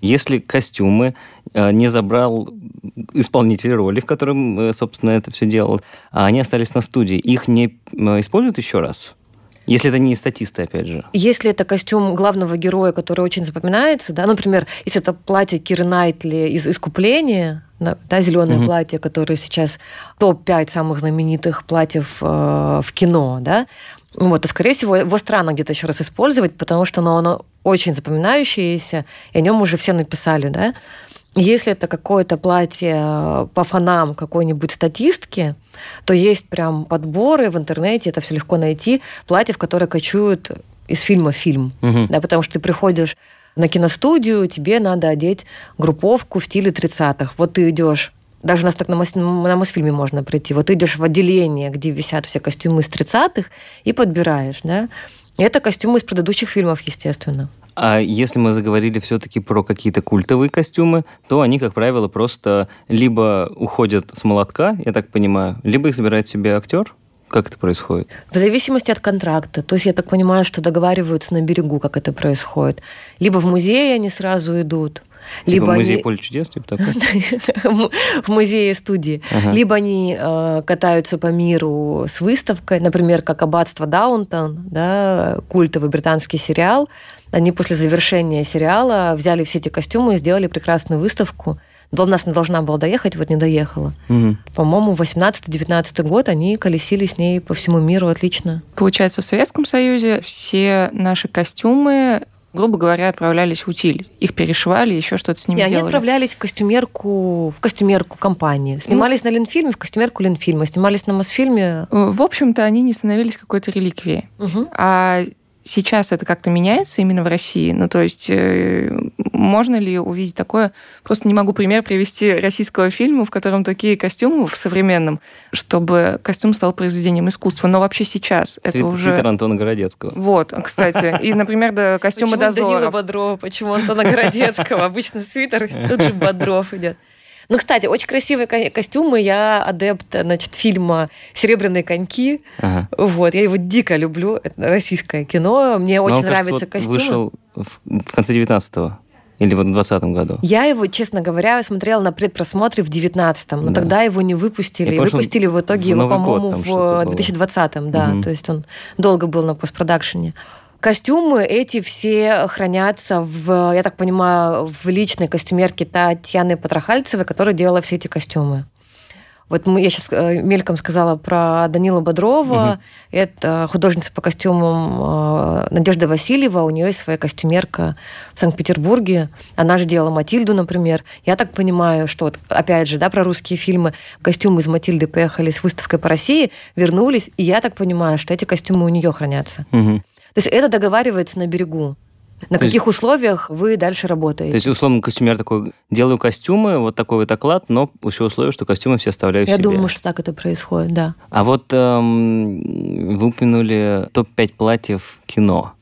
Speaker 2: если костюмы э, не забрал исполнитель роли, в котором, э, собственно, это все делал, а они остались на студии, их не э, используют еще раз? Если это не статисты, опять же.
Speaker 4: Если это костюм главного героя, который очень запоминается, да, например, если это платье Киры Найтли из «Искупления», да, зеленое
Speaker 2: Мгм.
Speaker 4: платье, которое сейчас топ-5 самых знаменитых платьев э, в кино, да, вот, то, скорее всего, его странно где-то еще раз использовать, потому что оно, оно очень запоминающееся, и о нем уже все написали, да. Если это какое-то платье э, по фонам какой-нибудь статистки, то есть прям подборы в интернете, это все легко найти, платье, в которое кочуют из фильма в фильм.
Speaker 2: Мгм.
Speaker 4: Да, потому что ты приходишь на киностудию, тебе надо одеть групповку в стиле 30-х. Вот ты идешь даже нас так на, Мос- на Мосфильме можно прийти. Вот идешь в отделение, где висят все костюмы из 30-х, и подбираешь, да. И это костюмы из предыдущих фильмов, естественно.
Speaker 2: А если мы заговорили все-таки про какие-то культовые костюмы, то они, как правило, просто либо уходят с молотка, я так понимаю, либо их забирает себе актер. Как это происходит?
Speaker 4: В зависимости от контракта. То есть я так понимаю, что договариваются на берегу, как это происходит. Либо в музее они сразу идут, либо
Speaker 2: Типа музей
Speaker 4: они...
Speaker 2: поле чудес, типа такой?
Speaker 4: в музее студии.
Speaker 2: Ага.
Speaker 4: Либо они э, катаются по миру с выставкой, например, как «Аббатство Даунтон», да, культовый британский сериал. Они после завершения сериала взяли все эти костюмы и сделали прекрасную выставку. До нас не должна была доехать, вот не доехала.
Speaker 2: Мгм.
Speaker 4: По-моему, 18-19 год они колесили с ней по всему миру отлично.
Speaker 3: Получается, в Советском Союзе все наши костюмы, грубо говоря, отправлялись в утиль. Их перешивали, еще что-то с ними
Speaker 4: И они
Speaker 3: делали.
Speaker 4: отправлялись в костюмерку, в костюмерку компании. Снимались на Ленфильме, в костюмерку Ленфильма. Снимались на Мосфильме.
Speaker 3: Э, В общем-то, они не становились какой-то реликвией.
Speaker 4: Мгм.
Speaker 3: А сейчас это как-то меняется именно в России? Ну, то есть, э, можно ли увидеть такое? Просто не могу пример привести российского фильма, в котором такие костюмы в современном, чтобы костюм стал произведением искусства. Но вообще сейчас это
Speaker 2: Свит-
Speaker 3: уже...
Speaker 2: Свитер Антона Городецкого.
Speaker 3: Вот, кстати. И, например, да, костюмы
Speaker 4: Почему Данила. Бодрова, почему Антона Городецкого? Обычно свитер, тут же Бодров идет. Ну, кстати, очень красивые ко- костюмы. Я адепт, значит, фильма «Серебряные коньки».
Speaker 2: Ага.
Speaker 4: Вот, я его дико люблю. Это российское кино. Мне
Speaker 2: Но он,
Speaker 4: очень
Speaker 2: кажется,
Speaker 4: нравятся
Speaker 2: вот
Speaker 4: костюмы.
Speaker 2: вышел в, в конце 19-го. Или вот в 20 году.
Speaker 4: Я его, честно говоря, смотрела на предпросмотре в 19-м, но
Speaker 2: Да.
Speaker 4: тогда его не выпустили. И выпустили в итоге
Speaker 2: в
Speaker 4: его, по-моему, в
Speaker 2: было.
Speaker 4: 2020-м, да.
Speaker 2: Мгм.
Speaker 4: То есть он долго был на постпродакшене. Костюмы эти все хранятся в, я так понимаю, в личной костюмерке Татьяны Потрохальцевой, которая делала все эти костюмы. Вот мы, я сейчас мельком сказала про Данила Бодрова.
Speaker 2: Мгм.
Speaker 4: Это художница по костюмам э, Надежда Васильева. У нее есть своя костюмерка в Санкт-Петербурге. Она же делала Матильду, например. Я так понимаю, что вот, опять же, да, про русские фильмы. Костюмы из Матильды поехали с выставкой по России, вернулись. И я так понимаю, что эти костюмы у нее хранятся.
Speaker 2: Мгм.
Speaker 4: То есть это договаривается на берегу. На
Speaker 2: То есть-
Speaker 4: каких условиях вы дальше работаете?
Speaker 2: То есть, условно, костюмер такой, делаю костюмы, вот такой вот оклад, но еще условие, что костюмы все оставляю
Speaker 4: Я
Speaker 2: себе.
Speaker 4: думаю, что так это происходит, да.
Speaker 2: А вот эм, вы упомянули топ-5 платьев кино.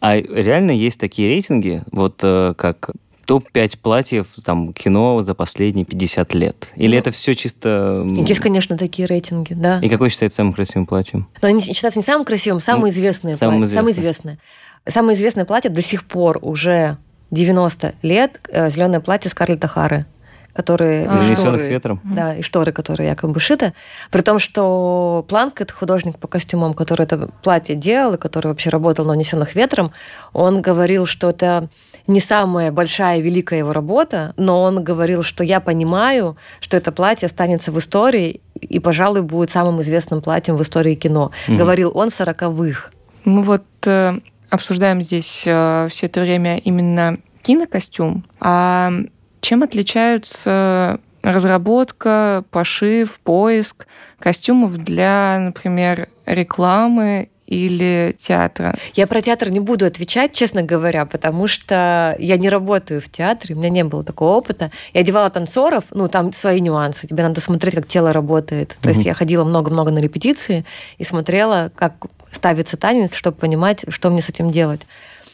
Speaker 2: А реально есть такие рейтинги, вот э, как топ-5 платьев там, кино за последние 50 лет? Или
Speaker 4: Ну,
Speaker 2: это все чисто...
Speaker 4: Есть, конечно, такие рейтинги, да.
Speaker 2: И какой считается самым красивым платьем?
Speaker 4: Но они считаются не самым красивым, известные.
Speaker 2: самым
Speaker 4: платья, Самые
Speaker 2: известным.
Speaker 4: известные. Самое известное платье до сих пор уже 90 лет зеленое платье Скарлетта Хары которые...
Speaker 3: А.
Speaker 4: Шторы,
Speaker 2: ветром.
Speaker 4: Да, и шторы, которые якобы шиты. При том, что Планк, это художник по костюмам, который это платье делал, и который вообще работал на «Унесенных ветром», он говорил, что это не самая большая, великая его работа, но он говорил, что я понимаю, что это платье останется в истории и, пожалуй, будет самым известным платьем в истории кино.
Speaker 2: Мгм.
Speaker 4: Говорил он в сороковых.
Speaker 3: Мы вот э, обсуждаем здесь все это время именно кинокостюм. А чем отличаются разработка, пошив, поиск костюмов для, например, рекламы или театра?
Speaker 4: Я про театр не буду отвечать, честно говоря, потому что я не работаю в театре, у меня не было такого опыта. Я одевала танцоров, ну, там свои нюансы. Тебе надо смотреть, как тело работает. То есть
Speaker 2: Мгм.
Speaker 4: я ходила много-много на репетиции и смотрела, как ставится танец, чтобы понимать, что мне с этим делать.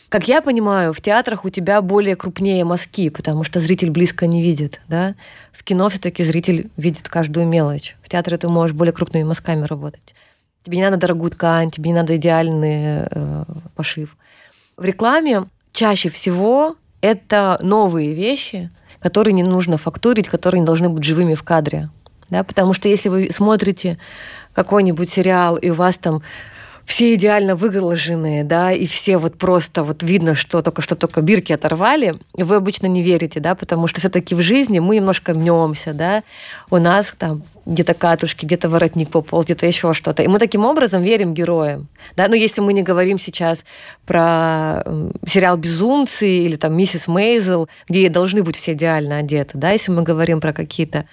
Speaker 4: Как я понимаю, в театрах у тебя более крупнее мазки, потому что зритель близко не видит. Да? В кино все-таки зритель видит каждую мелочь. В театре ты можешь более крупными мазками работать. Тебе не надо дорогую ткань, тебе не надо идеальный э, пошив. В рекламе чаще всего это новые вещи, которые не нужно фактурить, которые не должны быть живыми в кадре. Да? Потому что если вы смотрите какой-нибудь сериал, и у вас там все идеально выглаженные, да, и все вот просто вот видно, что только что только бирки оторвали, вы обычно не верите, да, потому что все-таки в жизни мы немножко мнемся, да, у нас там где-то катушки, где-то воротник пополз, где-то еще что-то. И мы таким образом верим героям. Да? Но если мы не говорим сейчас про сериал «Безумцы» или там «Миссис Мейзел», где должны быть все идеально одеты, да, если мы говорим про какие-то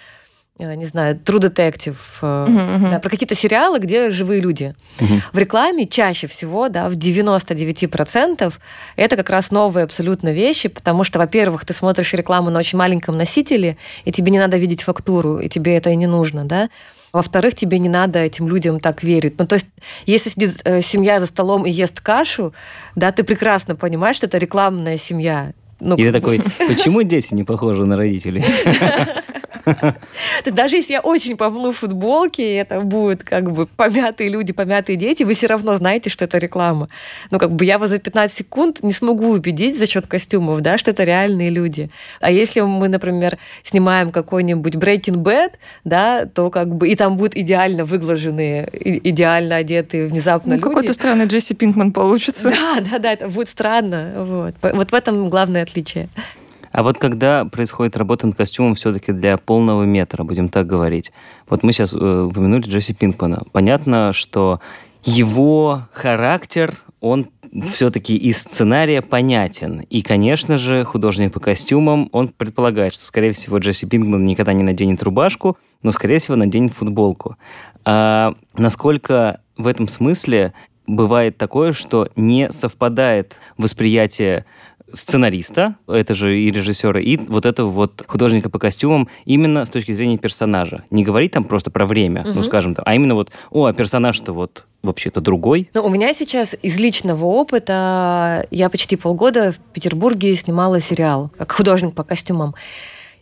Speaker 4: не знаю, True Detective, э,
Speaker 3: Мгм, мгм.
Speaker 4: да, про какие-то сериалы, где живые люди.
Speaker 2: Мгм.
Speaker 4: В рекламе чаще всего, да, в 99% это как раз новые абсолютно вещи, потому что, во-первых, ты смотришь рекламу на очень маленьком носителе, и тебе не надо видеть фактуру, и тебе это и не нужно, да. Во-вторых, тебе не надо этим людям так верить. Ну, то есть, если сидит э, семья за столом и ест кашу, да, ты прекрасно понимаешь, что это рекламная семья. Ну,
Speaker 2: И ты такой, почему дети не похожи на родителей?
Speaker 4: То даже если я очень помну футболки, и это будут как бы помятые люди, помятые дети, вы все равно знаете, что это реклама. Ну, как бы я вас за 15 секунд не смогу убедить за счет костюмов, да, что это реальные люди. А если мы, например, снимаем какой-нибудь Breaking Bad, да, то как бы и там будут идеально выглаженные, идеально одетые внезапно
Speaker 3: Ну,
Speaker 4: люди.
Speaker 3: какой-то странный Джесси Пинкман получится.
Speaker 4: Да, да, да, это будет странно. Вот. Вот в этом главное отличие.
Speaker 2: А вот когда происходит работа над костюмом все-таки для полного метра, будем так говорить. Вот мы сейчас э, упомянули Джесси Пинкмана. Понятно, что его характер, он все-таки из сценария понятен. И, конечно же, художник по костюмам, он предполагает, что, скорее всего, Джесси Пинкман никогда не наденет рубашку, но, скорее всего, наденет футболку. А насколько в этом смысле бывает такое, что не совпадает восприятие сценариста, это же и режиссера, и вот этого вот художника по костюмам именно с точки зрения персонажа. Не говорить там просто про время, ну,
Speaker 4: Мгм.
Speaker 2: скажем так, а именно вот, о, а персонаж-то вот вообще-то другой.
Speaker 4: Ну, у меня сейчас из личного опыта, я почти полгода в Петербурге снимала сериал, как художник по костюмам.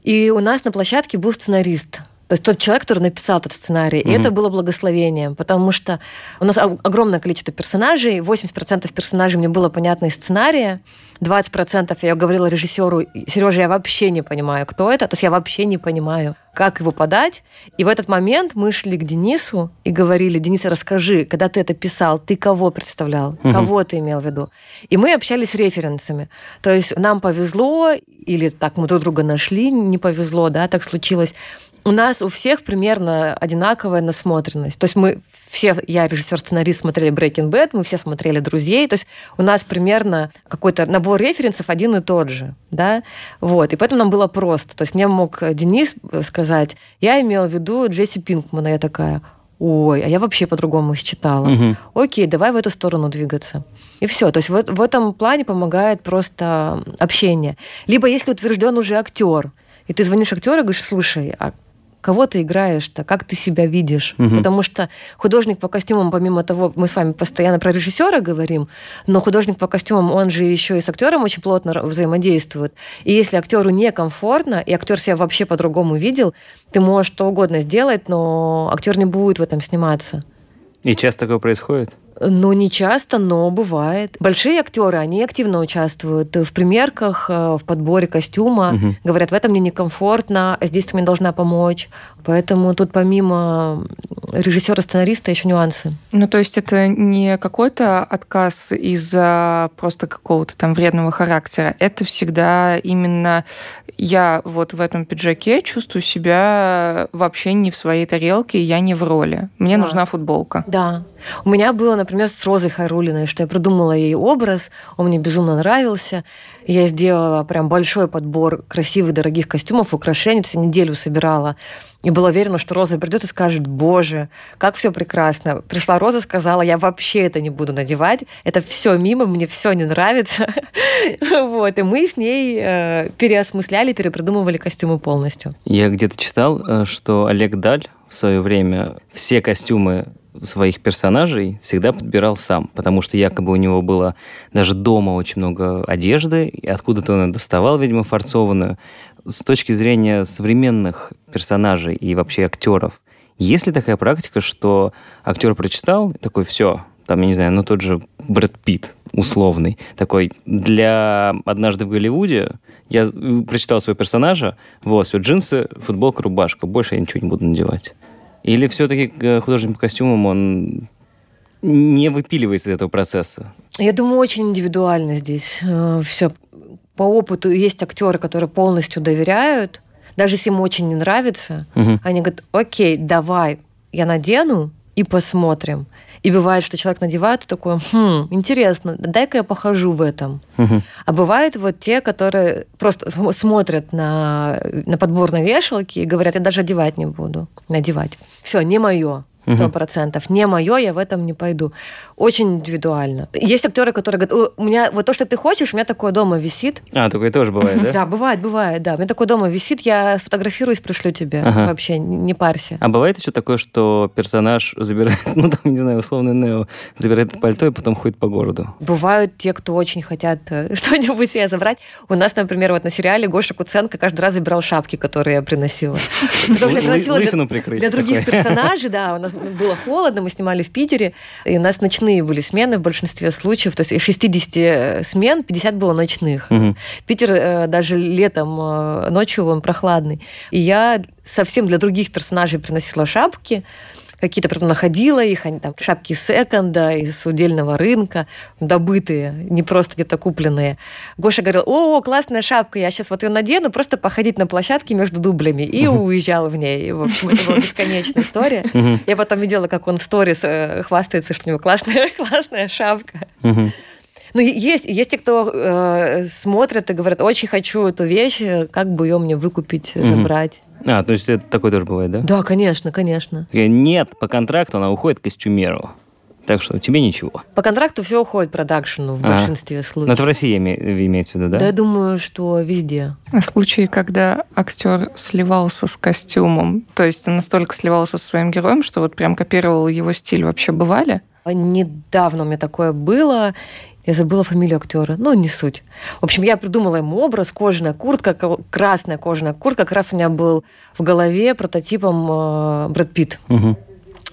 Speaker 4: И у нас на площадке был сценарист. То есть тот человек, который написал этот сценарий. И
Speaker 2: Мгм.
Speaker 4: это было благословением, потому что у нас огромное количество персонажей. 80% персонажей мне было понятно из сценария. 20% я говорила режиссеру, Сережа, я вообще не понимаю, кто это. То есть я вообще не понимаю, как его подать. И в этот момент мы шли к Денису и говорили, Денис, расскажи, когда ты это писал, ты кого представлял?
Speaker 2: Мгм.
Speaker 4: Кого ты имел в виду? И мы общались с референсами. То есть нам повезло, или так мы друг друга нашли, не повезло, да, так случилось. У нас у всех примерно одинаковая насмотренность. То есть мы все, я режиссер-сценарист, смотрели Breaking Bad, мы все смотрели «Друзей», то есть у нас примерно какой-то набор референсов один и тот же, да, вот, и поэтому нам было просто. То есть мне мог Денис сказать, я имела в виду Джесси Пинкмана, я такая, ой, а я вообще по-другому считала.
Speaker 2: Мгм.
Speaker 4: Окей, давай в эту сторону двигаться. И все. То есть в, в этом плане помогает просто общение. Либо если утвержден уже актер, и ты звонишь актеру и говоришь, слушай, а кого ты играешь-то, как ты себя видишь?
Speaker 2: Мгм.
Speaker 4: Потому что художник по костюмам, помимо того, мы с вами постоянно про режиссера говорим, но художник по костюмам, он же еще и с актером очень плотно взаимодействует. И если актеру некомфортно, и актер себя вообще по-другому видел, ты можешь что угодно сделать, но актер не будет в этом сниматься.
Speaker 2: И часто такое происходит?
Speaker 4: Ну, не часто, но бывает. Большие актеры, они активно участвуют в примерках, э, в подборе костюма.
Speaker 2: Мгм.
Speaker 4: Говорят, в этом мне некомфортно, а здесь ты мне должна помочь. Поэтому тут помимо режиссера-сценариста еще нюансы.
Speaker 3: Ну, то есть это не какой-то отказ из-за просто какого-то там вредного характера. Это всегда именно я вот в этом пиджаке чувствую себя вообще не в своей тарелке, я не в роли. Мне
Speaker 4: Да.
Speaker 3: нужна футболка.
Speaker 4: Да. У меня было, например, с Розой Хайрулиной, что я придумала ей образ, он мне безумно нравился. Я сделала прям большой подбор красивых, дорогих костюмов, украшений, я неделю собирала. И была уверена, что Роза придет и скажет, боже, как все прекрасно. Пришла Роза, сказала, я вообще это не буду надевать, это все мимо, мне все не нравится. Вот, и мы с ней э, переосмысляли, перепродумывали костюмы полностью.
Speaker 2: Я где-то читал, э, что Олег Даль в свое время все костюмы своих персонажей всегда подбирал сам, потому что якобы у него было даже дома очень много одежды, и откуда-то он доставал, видимо, фарцованную. С точки зрения современных персонажей и вообще актеров, есть ли такая практика, что актер прочитал, такой, все, там, я не знаю, ну тот же Брэд Питт условный, такой, для «Однажды в Голливуде» я э, прочитал своего персонажа, вот, все, джинсы, футболка, рубашка, больше я ничего не буду надевать. Или все-таки художник по костюмам, он не выпиливается из этого процесса?
Speaker 4: Я думаю, очень индивидуально здесь все. По опыту есть актеры, которые полностью доверяют, даже если им очень не нравится,
Speaker 2: Мгм.
Speaker 4: они говорят, окей, давай, я надену и посмотрим. И бывает, что человек надевает и такой, хм, интересно, дай-ка я похожу в этом.
Speaker 2: Мгм.
Speaker 4: А бывают вот те, которые просто см- смотрят на, на подбор на вешалке и говорят, я даже одевать не буду. Надевать. Все, не мое. Сто процентов. Не мое, я в этом не пойду. Очень индивидуально. Есть актеры, которые говорят, «О, у меня вот то, что ты хочешь, у меня такое дома висит.
Speaker 2: А, такое тоже бывает, да?
Speaker 4: Да, бывает, бывает, да. У меня такое дома висит, я сфотографируюсь, пришлю тебе.
Speaker 2: Ага.
Speaker 4: Вообще, не парься.
Speaker 2: А бывает еще такое, что персонаж забирает, ну там, не знаю, условно Нео, забирает пальто и потом ходит по городу.
Speaker 4: Бывают те, кто очень хотят э, что-нибудь себе забрать. У нас, например, вот на сериале Гоша Куценко каждый раз забирал шапки, которые я приносила. Потому что я приносила для- других персонажей, да, у нас было холодно, мы снимали в Питере, и у нас ночные были смены в большинстве случаев, то есть из 60 смен 50 было ночных.
Speaker 2: Мгм.
Speaker 4: Питер э, даже летом э, ночью он прохладный. И я совсем для других персонажей приносила шапки, какие-то потом находила их, они там шапки секонда, из удельного рынка, добытые, не просто где-то купленные. Гоша говорил, о, классная шапка, я сейчас вот ее надену, просто походить на площадке между дублями, и уезжал в ней. И, в общем, это была бесконечная история. Я потом видела, как он в сторис э, хвастается, что у него классная, классная шапка. Ну, есть, есть те, кто э, смотрят и говорят, очень хочу эту вещь, э, как бы ее мне выкупить,
Speaker 2: Мгм.
Speaker 4: забрать.
Speaker 2: А, то есть это такое тоже бывает, да?
Speaker 4: Да, конечно, конечно.
Speaker 2: Нет, по контракту она уходит к костюмеру. Так что тебе ничего.
Speaker 4: По контракту все уходит продакшену в
Speaker 2: А.
Speaker 4: большинстве
Speaker 2: Но
Speaker 4: случаев.
Speaker 2: это в России име- имеется в виду, да?
Speaker 4: Да, я думаю, что везде.
Speaker 3: А случаи, когда актер сливался с костюмом, то есть он настолько сливался со своим героем, что вот прям копировал его стиль, вообще бывали?
Speaker 4: Недавно у меня такое было. Я забыла фамилию актера. Ну, не суть. В общем, я придумала ему образ, кожаная куртка, красная кожаная куртка. Как раз у меня был в голове прототипом э, Брэд Питт
Speaker 2: Мгм.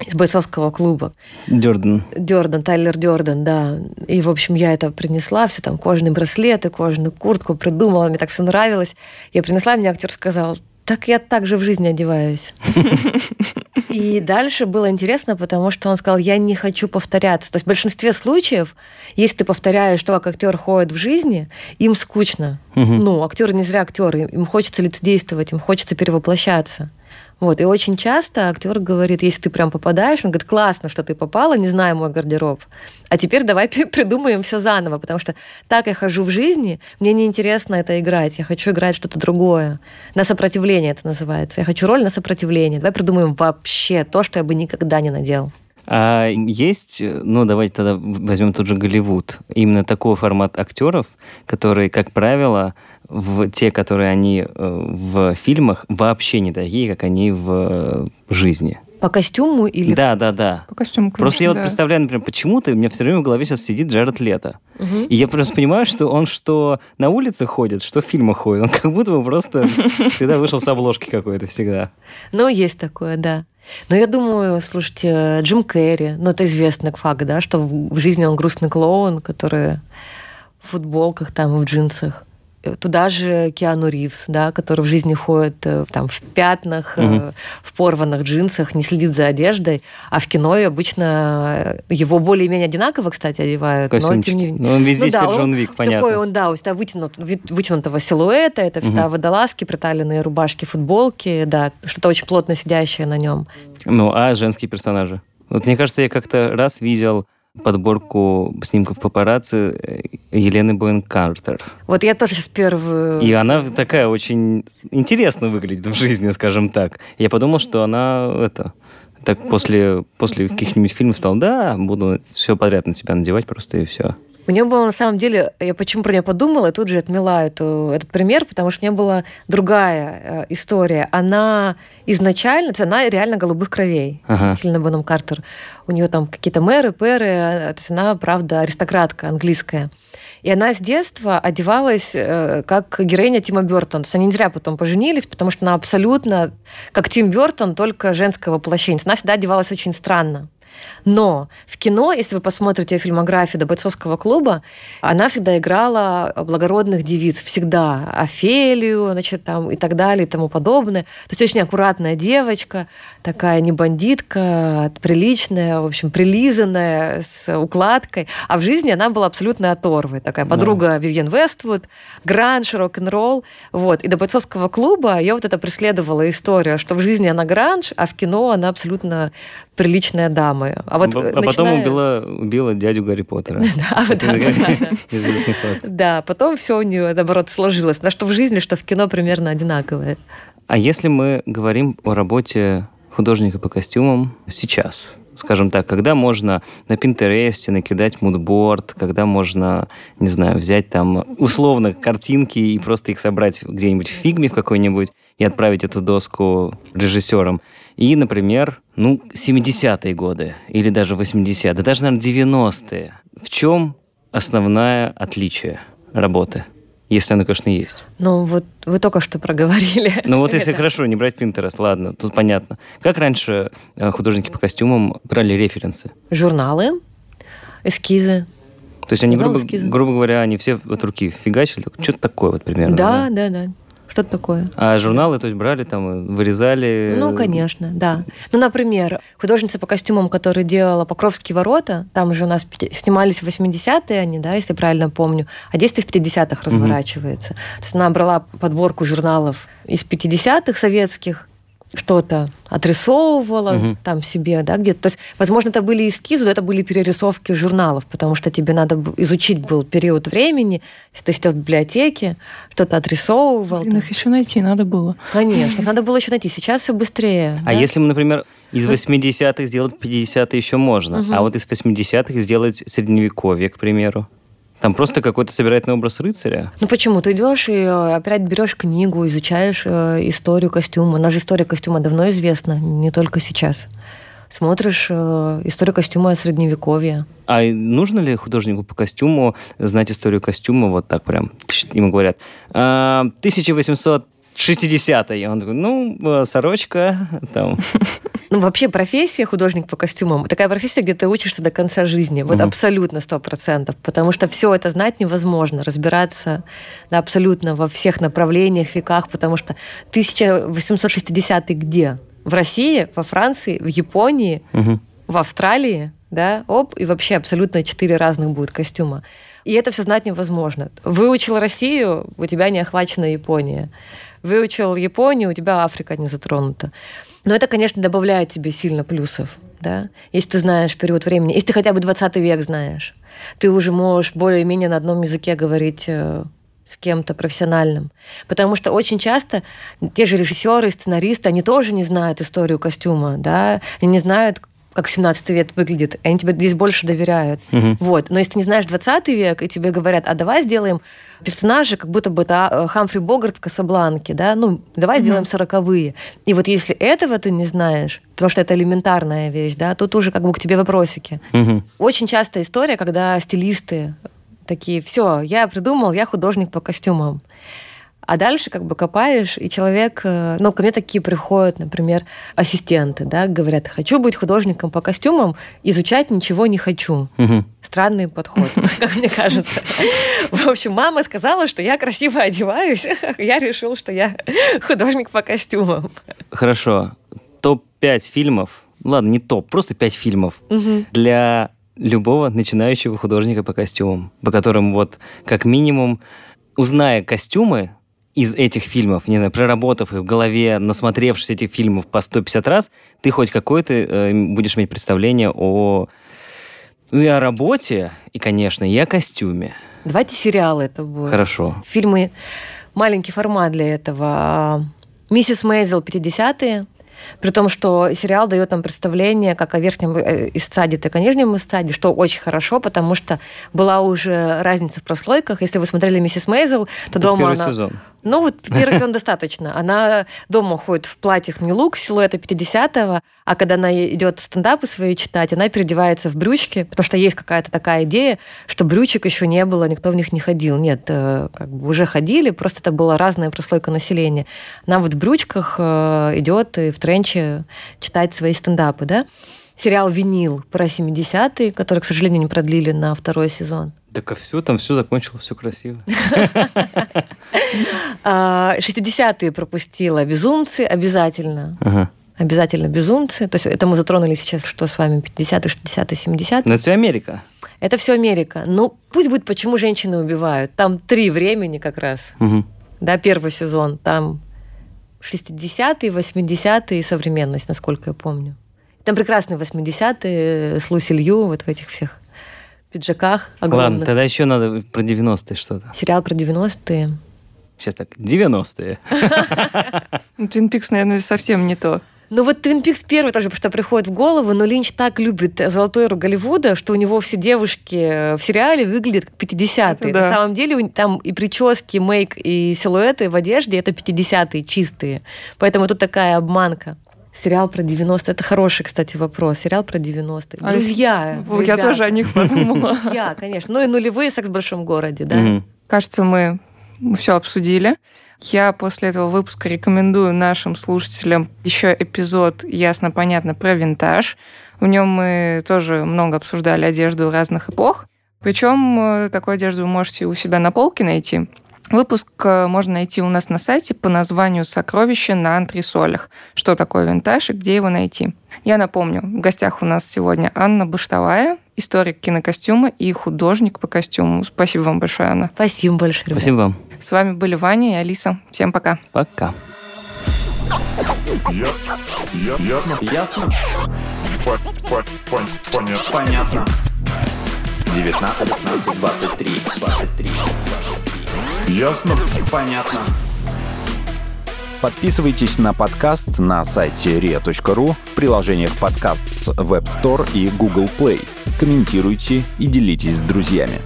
Speaker 4: из бойцовского клуба.
Speaker 2: Дёрден.
Speaker 4: Дёрден, Тайлер Дёрден, да. И, в общем, я это принесла, все там, кожаные браслеты, кожаную куртку придумала, мне так все нравилось. Я принесла, мне актер сказал, так я так же в жизни одеваюсь. И дальше было интересно, потому что он сказал, я не хочу повторяться. То есть в большинстве случаев, если ты повторяешь то, как актер ходит в жизни, им скучно.
Speaker 2: Мгм.
Speaker 4: Ну, актеры не зря актеры, им хочется лицедействовать, им хочется перевоплощаться. Вот. И очень часто актер говорит, если ты прям попадаешь, он говорит, классно, что ты попала, не знаю мой гардероб. А теперь давай придумаем все заново, потому что так я хожу в жизни, мне неинтересно это играть, я хочу играть что-то другое. На сопротивление это называется. Я хочу роль на сопротивление. Давай придумаем вообще то, что я бы никогда не надел.
Speaker 2: А есть, ну давайте тогда возьмем тот же Голливуд, именно такой формат актеров, которые, как правило, в те, которые они э, в фильмах, вообще не такие, как они в э, жизни.
Speaker 4: По костюму или...
Speaker 2: Да, да, да.
Speaker 3: По костюму,
Speaker 2: Просто я
Speaker 3: конечно,
Speaker 2: вот
Speaker 3: да.
Speaker 2: представляю, например, почему-то у меня все время в голове сейчас сидит Джаред Лето.
Speaker 4: Мгм.
Speaker 2: И я просто понимаю, что он что на улице ходит, что в фильмах ходит. Он как будто бы просто всегда вышел с обложки какой-то всегда.
Speaker 4: Ну, есть такое, да. Но я думаю, слушайте, Джим Керри, ну это известный факт, да, что в в жизни он грустный клоун, который в футболках там и в джинсах. Э, Туда же Киану Ривз, да, который в жизни ходит э, там в пятнах,
Speaker 2: Мгм.
Speaker 4: в порванных джинсах, не следит за одеждой, а в кино обычно его более-менее одинаково, кстати, одевают. но
Speaker 2: Костюмчики.
Speaker 4: тем не менее.
Speaker 2: Ну, он везде
Speaker 4: Ну да,
Speaker 2: Джон Вик, понятно.
Speaker 4: Такой он, да, у тебя вытянут, вытянутого силуэта, это всегда
Speaker 2: Мгм.
Speaker 4: водолазки, приталенные рубашки, футболки, да, что-то очень плотно сидящее на нем.
Speaker 2: Ну, а женские персонажи? Вот мне кажется, я как-то раз видел подборку снимков папарацци э, Елены Боэн Картер.
Speaker 4: Вот я тоже сейчас первую...
Speaker 2: И она такая очень интересно выглядит в жизни, скажем так. Я подумал, что она это так после, после каких-нибудь фильмов стал, да, буду все подряд на себя надевать просто и все.
Speaker 4: У нее было на самом деле, я почему про нее подумала, и тут же отмела эту, этот пример, потому что у нее была другая э, история. Она изначально, то есть она реально голубых кровей.
Speaker 2: Ага.
Speaker 4: Хелена Бонем Картер. У нее там какие-то мэры, пэры, э, то есть она, правда, аристократка английская. И она с детства одевалась э, как героиня Тима Бертона. То есть они не зря потом поженились, потому что она абсолютно как Тим Бертон, только женское воплощение. Она всегда одевалась очень странно. Но в кино, если вы посмотрите фильмографию до бойцовского клуба, она всегда играла благородных девиц. Всегда. Офелию, значит, там, и так далее, и тому подобное. То есть очень аккуратная девочка, такая не бандитка, приличная, в общем, прилизанная, с укладкой. А в жизни она была абсолютно оторвой. Такая
Speaker 2: Да.
Speaker 4: подруга Вивьен Вествуд, гранж, рок-н-ролл. Вот. И до бойцовского клуба ее вот это преследовала история, что в жизни она гранж, а в кино она абсолютно приличная дама. А вот
Speaker 2: а потом
Speaker 4: начиная-
Speaker 2: убила, убила дядю Гарри Поттера.
Speaker 4: Да, потом все у нее, наоборот, сложилось. На что в жизни, что в кино примерно одинаковое.
Speaker 2: А если мы говорим о работе художника по костюмам сейчас, скажем так, когда можно на Пинтересте накидать мудборд, когда можно, не знаю, взять там условно картинки и просто их собрать где-нибудь в фигме в какой-нибудь и отправить эту доску режиссерам. И, например, ну, 70-е годы или даже 80-е, да даже, наверное, 90-е. В чем основное отличие работы? Если оно, конечно, есть.
Speaker 4: Ну, вот вы только что проговорили.
Speaker 2: Ну вот если хорошо, не брать Pinterest, ладно, тут понятно. Как раньше э, художники по костюмам брали референсы?
Speaker 4: Журналы, эскизы.
Speaker 2: То есть они, грубо,
Speaker 4: эскизы.
Speaker 2: грубо говоря, они все от руки фигачили, что-то такое вот примерно.
Speaker 4: Да, да, да. Что-то такое.
Speaker 2: А журналы, то есть брали там, вырезали...
Speaker 4: Ну, конечно, да. Ну, например, художница по костюмам, которая делала Покровские ворота, там же у нас снимались в 80-е они, да, если правильно помню, а действие в 50-х разворачивается. То есть она брала подборку журналов из 50-х советских, что-то отрисовывала
Speaker 2: Мгм.
Speaker 4: там себе, да, где-то. То есть, возможно, это были эскизы, но это были перерисовки журналов, потому что тебе надо изучить был период времени, если ты сидел в библиотеке, что-то отрисовывал.
Speaker 3: Блин,
Speaker 4: там.
Speaker 3: их еще найти надо было.
Speaker 4: Конечно, надо было еще найти. Сейчас все быстрее.
Speaker 2: А
Speaker 4: да?
Speaker 2: если мы, например, из 80-х сделать 50-е еще можно, а вот из 80-х сделать средневековье, к примеру, там просто какой-то собирательный образ рыцаря.
Speaker 4: Ну почему? Ты идешь и э, опять берешь книгу, изучаешь э, историю костюма. Нас же история костюма давно известна, не только сейчас. Смотришь э, историю костюма Средневековья.
Speaker 2: А нужно ли художнику по костюму знать историю костюма вот так прям? Ему говорят, «А, 1860 Он такой, ну, сорочка, там.
Speaker 4: Ну, вообще профессия художник по костюмам такая профессия, где ты учишься до конца жизни. Вот
Speaker 2: Мгм.
Speaker 4: абсолютно сто процентов. Потому что все это знать невозможно, разбираться да, абсолютно во всех направлениях, веках, потому что 1860 где? В России, во Франции, в Японии,
Speaker 2: Мгм.
Speaker 4: в Австралии, да, оп, и вообще абсолютно четыре разных будет костюма. И это все знать невозможно. Выучил Россию, у тебя не охвачена Япония. Выучил Японию, у тебя Африка не затронута. Но это, конечно, добавляет тебе сильно плюсов, да, если ты знаешь период времени, если ты хотя бы 20 век знаешь, ты уже можешь более-менее на одном языке говорить э, с кем-то профессиональным. Потому что очень часто те же режиссеры сценаристы, они тоже не знают историю костюма, да, они не знают, как 17 век выглядит, и они тебе здесь больше доверяют.
Speaker 2: Мгм.
Speaker 4: Вот. Но если ты не знаешь 20 век, и тебе говорят, а давай сделаем персонажа, как будто бы это Хамфри Богарт в Касабланке, да, ну, давай сделаем сороковые. И вот если этого ты не знаешь, потому что это элементарная вещь, да, тут уже как бы к тебе вопросики.
Speaker 2: Мгм.
Speaker 4: Очень частая история, когда стилисты такие, все, я придумал, я художник по костюмам. А дальше как бы копаешь, и человек... э, Ну, ко мне такие приходят, например, ассистенты, да, говорят, хочу быть художником по костюмам, изучать ничего не хочу.
Speaker 2: Мгм.
Speaker 4: Странный подход, как мне кажется. В общем, мама сказала, что я красиво одеваюсь. Я решил, что я художник по костюмам.
Speaker 2: Хорошо. Топ-5 фильмов. Ладно, не топ, просто 5 фильмов для любого начинающего художника по костюмам, по которым вот как минимум, узная костюмы из этих фильмов, не знаю, проработав их в голове, насмотревшись этих фильмов по 150 раз, ты хоть какое-то э, будешь иметь представление о, и о работе, и, конечно, и о костюме.
Speaker 4: Давайте сериалы это будет.
Speaker 2: Хорошо.
Speaker 4: Фильмы маленький формат для этого. Миссис Мейзел 50-е. При том, что сериал дает нам представление как о верхнем э, эстаде, так и о нижнем эстаде, что очень хорошо, потому что была уже разница в прослойках. Если вы смотрели «Миссис Мейзел», то дома
Speaker 2: Первый
Speaker 4: она...
Speaker 2: сезон.
Speaker 4: Ну, вот первый сезон достаточно. Она дома ходит в платьях милук, силуэта 50-го, а когда она идет стендапы свои читать, она переодевается в брючки, потому что есть какая-то такая идея, что брючек еще не было, никто в них не ходил. Нет, как бы уже ходили, просто это была разная прослойка населения. Она вот в брючках идет и в тренче читать свои стендапы, да? Сериал «Винил» про 70-е, который, к сожалению, не продлили на второй сезон.
Speaker 2: Так а все, там все закончилось, все красиво.
Speaker 4: А, 60-е пропустила «Безумцы» обязательно.
Speaker 2: Ага.
Speaker 4: Обязательно «Безумцы». То есть это мы затронули сейчас, что с вами 50-е, 60-е, 70-е.
Speaker 2: Но это все Америка.
Speaker 4: Это все Америка. Ну, пусть будет «Почему женщины убивают». Там три времени как раз. Да, первый сезон. Там 60-е, 80-е и современность, насколько я помню. Там прекрасные 80-е с Луси Лью вот в этих всех пиджаках
Speaker 2: Ладно,
Speaker 4: огромных.
Speaker 2: тогда еще надо про 90-е что-то.
Speaker 4: Сериал про 90-е.
Speaker 2: Сейчас так, 90-е.
Speaker 3: Твин Пикс, наверное, совсем не то.
Speaker 4: Ну вот Твин Пикс первый тоже, потому что приходит в голову, но Линч так любит золотую эру Голливуда, что у него все девушки в сериале выглядят как 50-е.
Speaker 3: Это да.
Speaker 4: На самом деле там и прически, мейк, и силуэты в одежде это 50-е чистые. Поэтому тут такая обманка. Сериал про 90 это хороший, кстати, вопрос. Сериал про 90-е.
Speaker 3: А
Speaker 4: Друзья.
Speaker 3: Я
Speaker 4: ребята.
Speaker 3: тоже о них подумала.
Speaker 4: Друзья, конечно. Ну и нулевые секс в большом городе, да.
Speaker 3: Кажется, мы все обсудили. Я после этого выпуска рекомендую нашим слушателям еще эпизод «Ясно, понятно» про винтаж. В нем мы тоже много обсуждали одежду разных эпох. Причем э, такую одежду вы можете у себя на полке найти. Выпуск э, можно найти у нас на сайте по названию «Сокровища на антресолях». Что такое винтаж и где его найти. Я напомню, в гостях у нас сегодня Анна Баштовая, историк кинокостюма и художник по костюму. Спасибо вам большое, Анна.
Speaker 4: Спасибо большое, ребята.
Speaker 2: Спасибо вам.
Speaker 3: С вами были Ваня и Алиса. Всем пока.
Speaker 2: Пока.
Speaker 1: Ясно? Ясно?
Speaker 5: Ясно?
Speaker 1: По- по- пон- Понятно.
Speaker 5: Понятно. 19, 15, 23, 23, 23.
Speaker 1: Ясно?
Speaker 5: Понятно.
Speaker 6: Подписывайтесь на подкаст на сайте ria.ru в приложениях подкаст с Web Store и Google Play. Комментируйте и делитесь с друзьями.